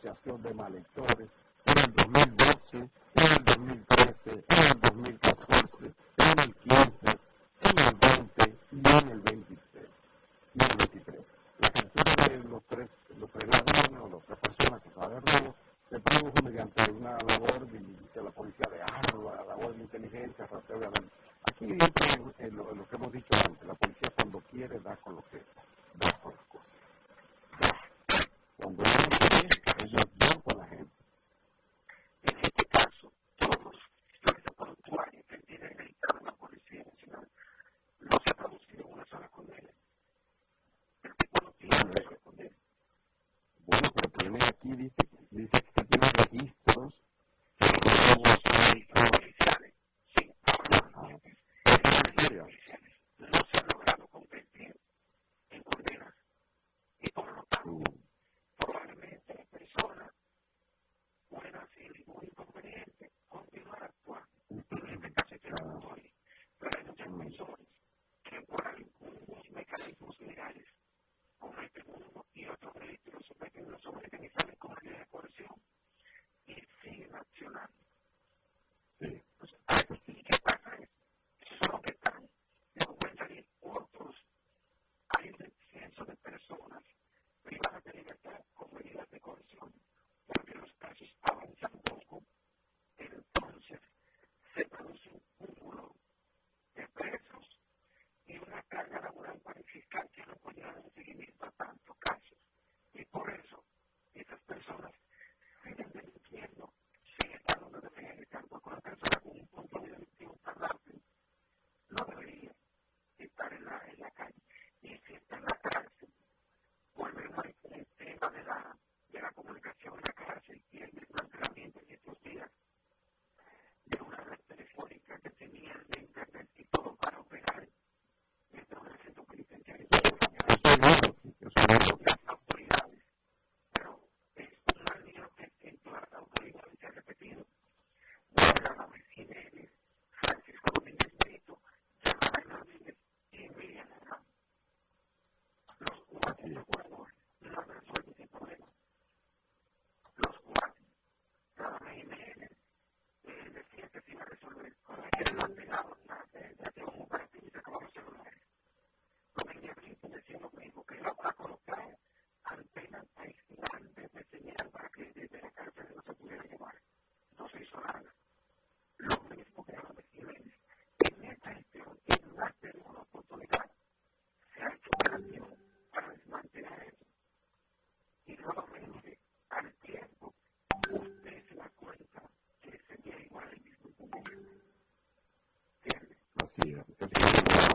Asociación de Malhechores, en el 2012, en el 2013, democracia.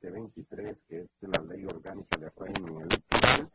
2023, que es la ley orgánica de régimen electoral,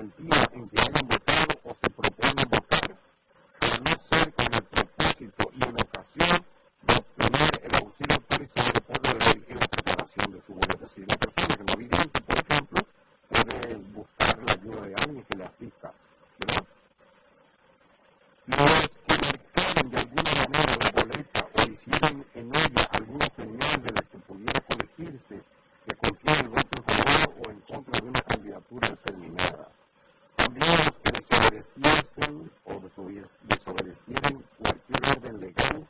Argentina en que hagan o desobedecieron cualquier orden legal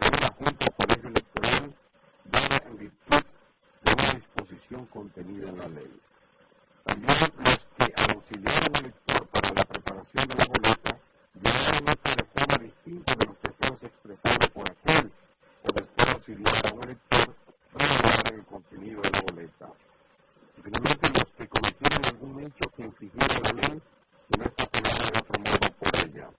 de una junta o colegio electoral dada en virtud de una disposición contenida en la ley. También los que auxiliaron al elector para la preparación de la boleta llevaron esta reforma distinta de los deseos expresados por aquel o después auxiliar a un elector para el contenido de la boleta. Finalmente, los que cometieron algún hecho que infringiera la ley no está poblada era formada por ella.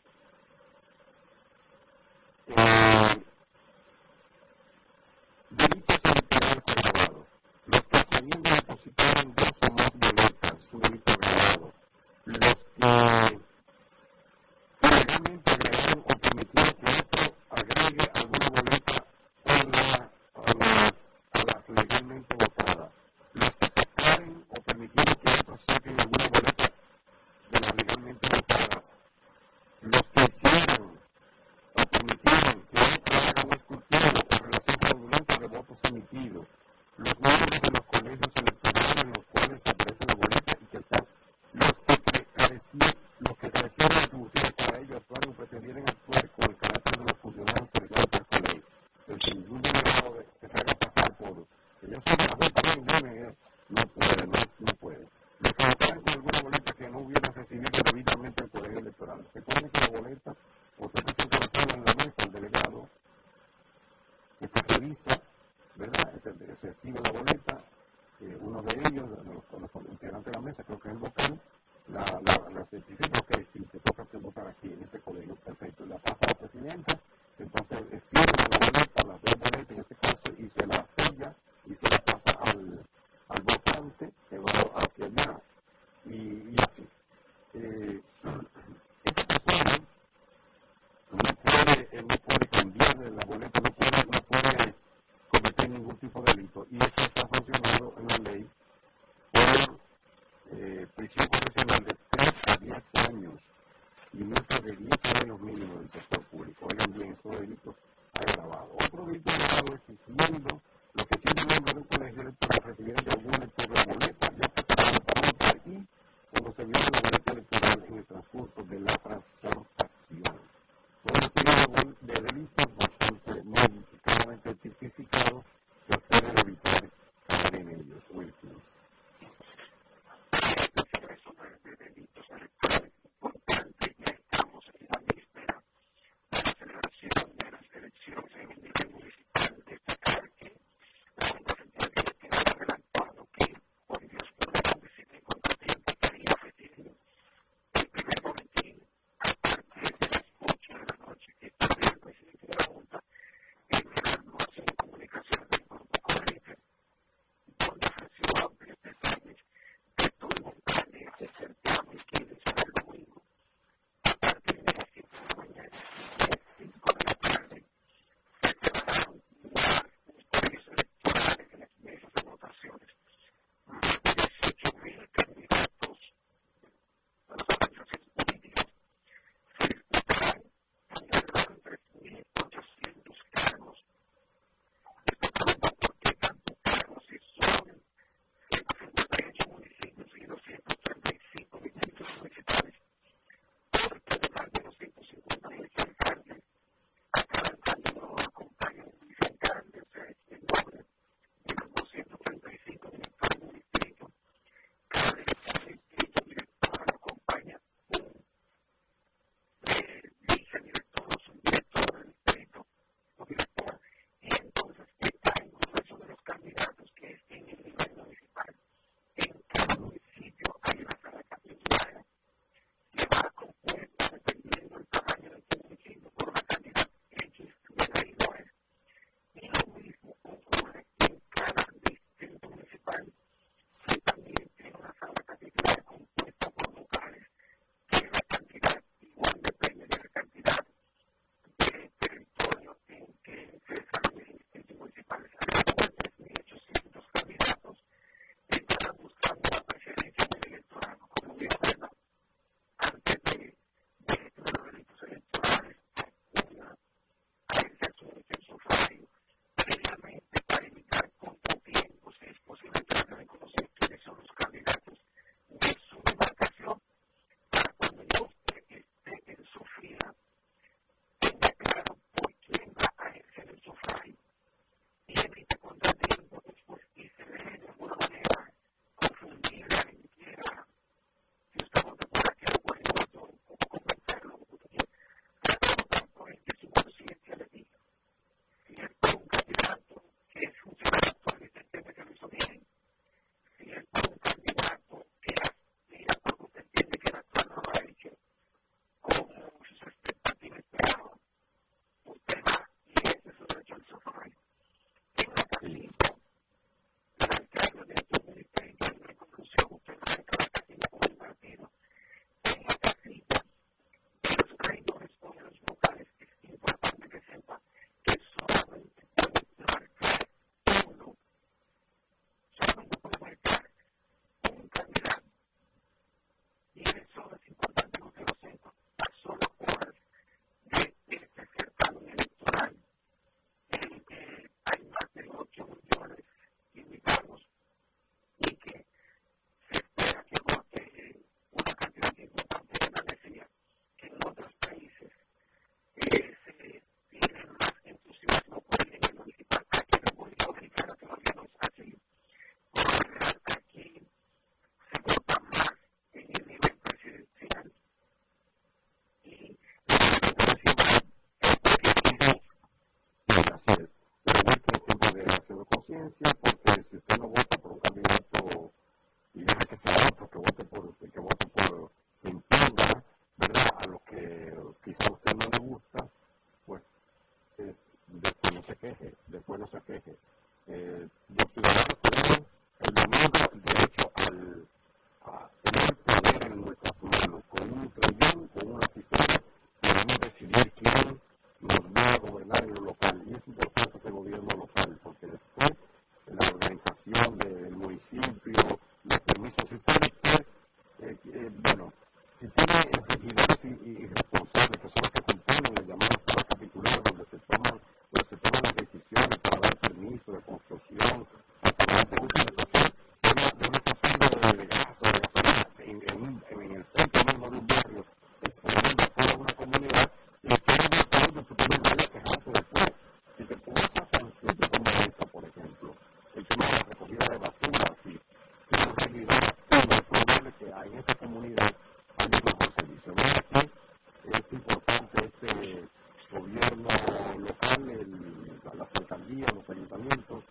Las alcaldías, los ayuntamientos,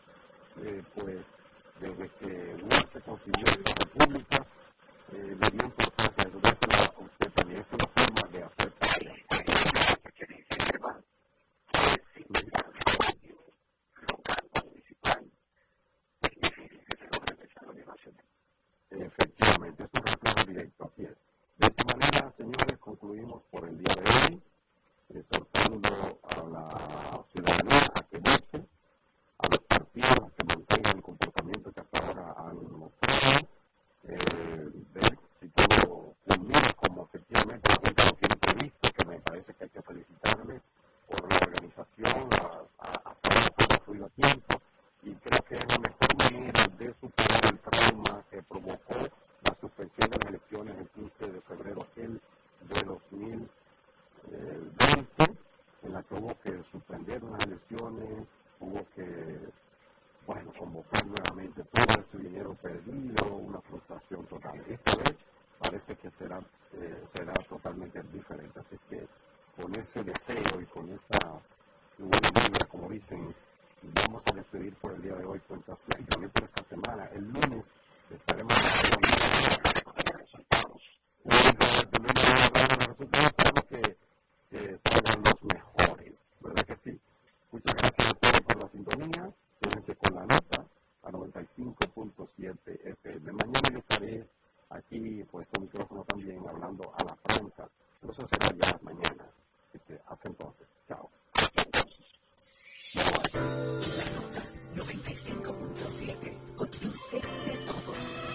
eh, pues desde que Huarte consiguió la República, eh, le dio importancia a eso. Déselo a usted también. Es una forma de hacer patria. Efectivamente, es un reflejo directo, así es. De esta manera, señores, concluimos por el día de hoy, exhortando a la ciudadanía a que vote, a los partidos a que mantengan el comportamiento que hasta ahora han mostrado, eh, ver si todo culmina como efectivamente la gente lo tiene previsto, que me parece que hay que felicitarle por la organización, a, a, hasta ahora todo ha fluido a tiempo, y creo que es la mejor manera de superar el trauma que provocó la suspensión de las elecciones el 15 de febrero aquel de 2020, en la que hubo que suspender las elecciones, hubo que, bueno, convocar nuevamente todo ese dinero perdido, una frustración total. Esta vez parece que será, eh, será totalmente diferente. Así que con ese deseo y con esa buena como dicen, vamos a despedir por el día de hoy cuentas y también por esta semana. El lunes estaremos que, que salgan los mejores, ¿verdad que sí? Muchas gracias a todos por la sintonía. Quédense con la nota a 95.7 FM. Mañana yo estaré aquí, pues con micrófono también, hablando a la franca. Pero eso será ya mañana. Así que hasta entonces. Chao. La nota 95.7. Con usted de todo.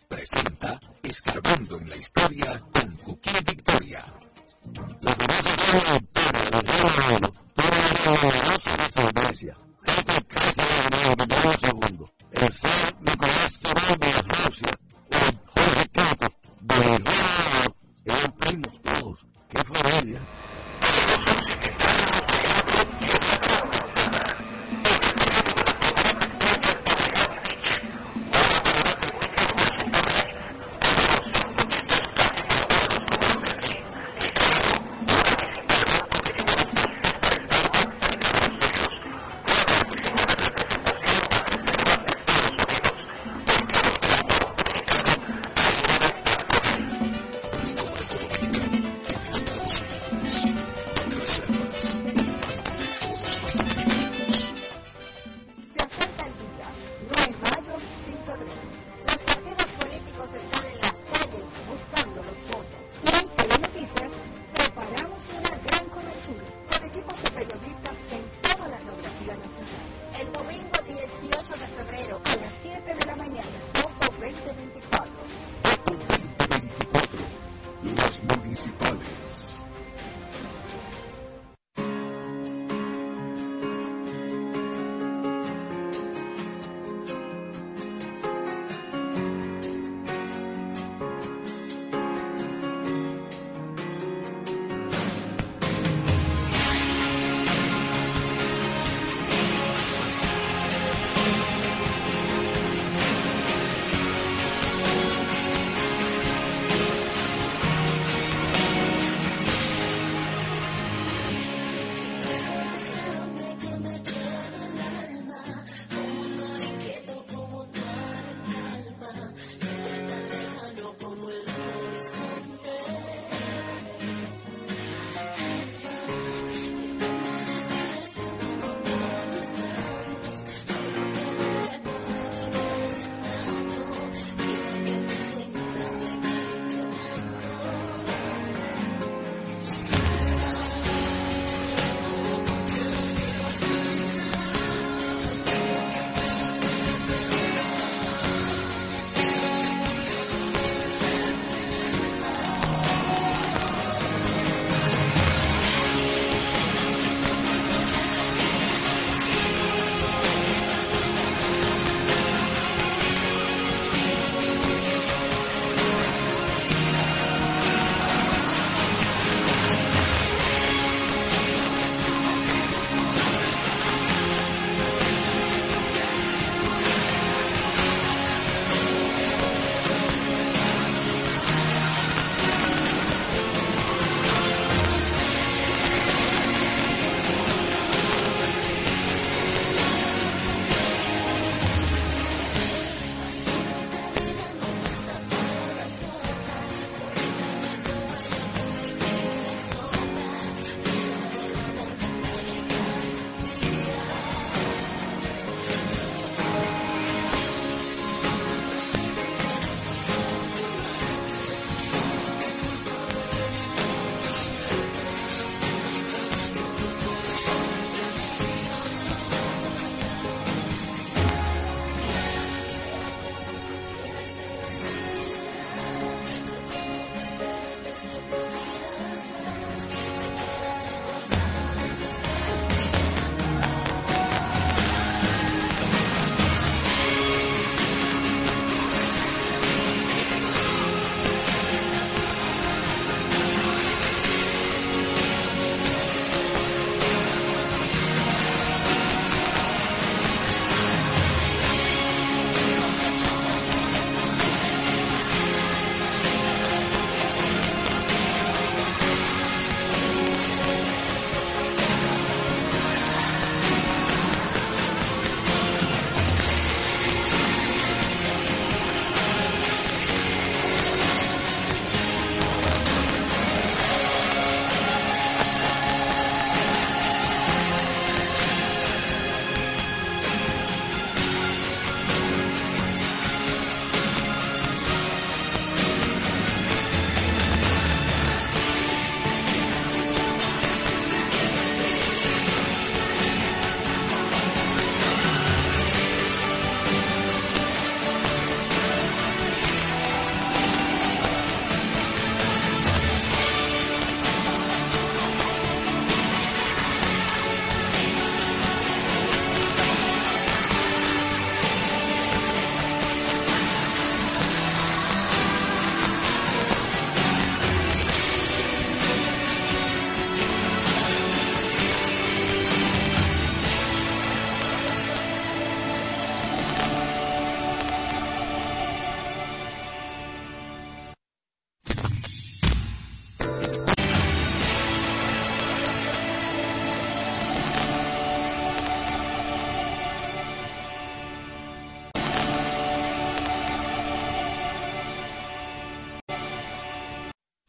Presenta Escarbando en la Historia con Cookie Victoria. La de el zar Nicolás de Rusia,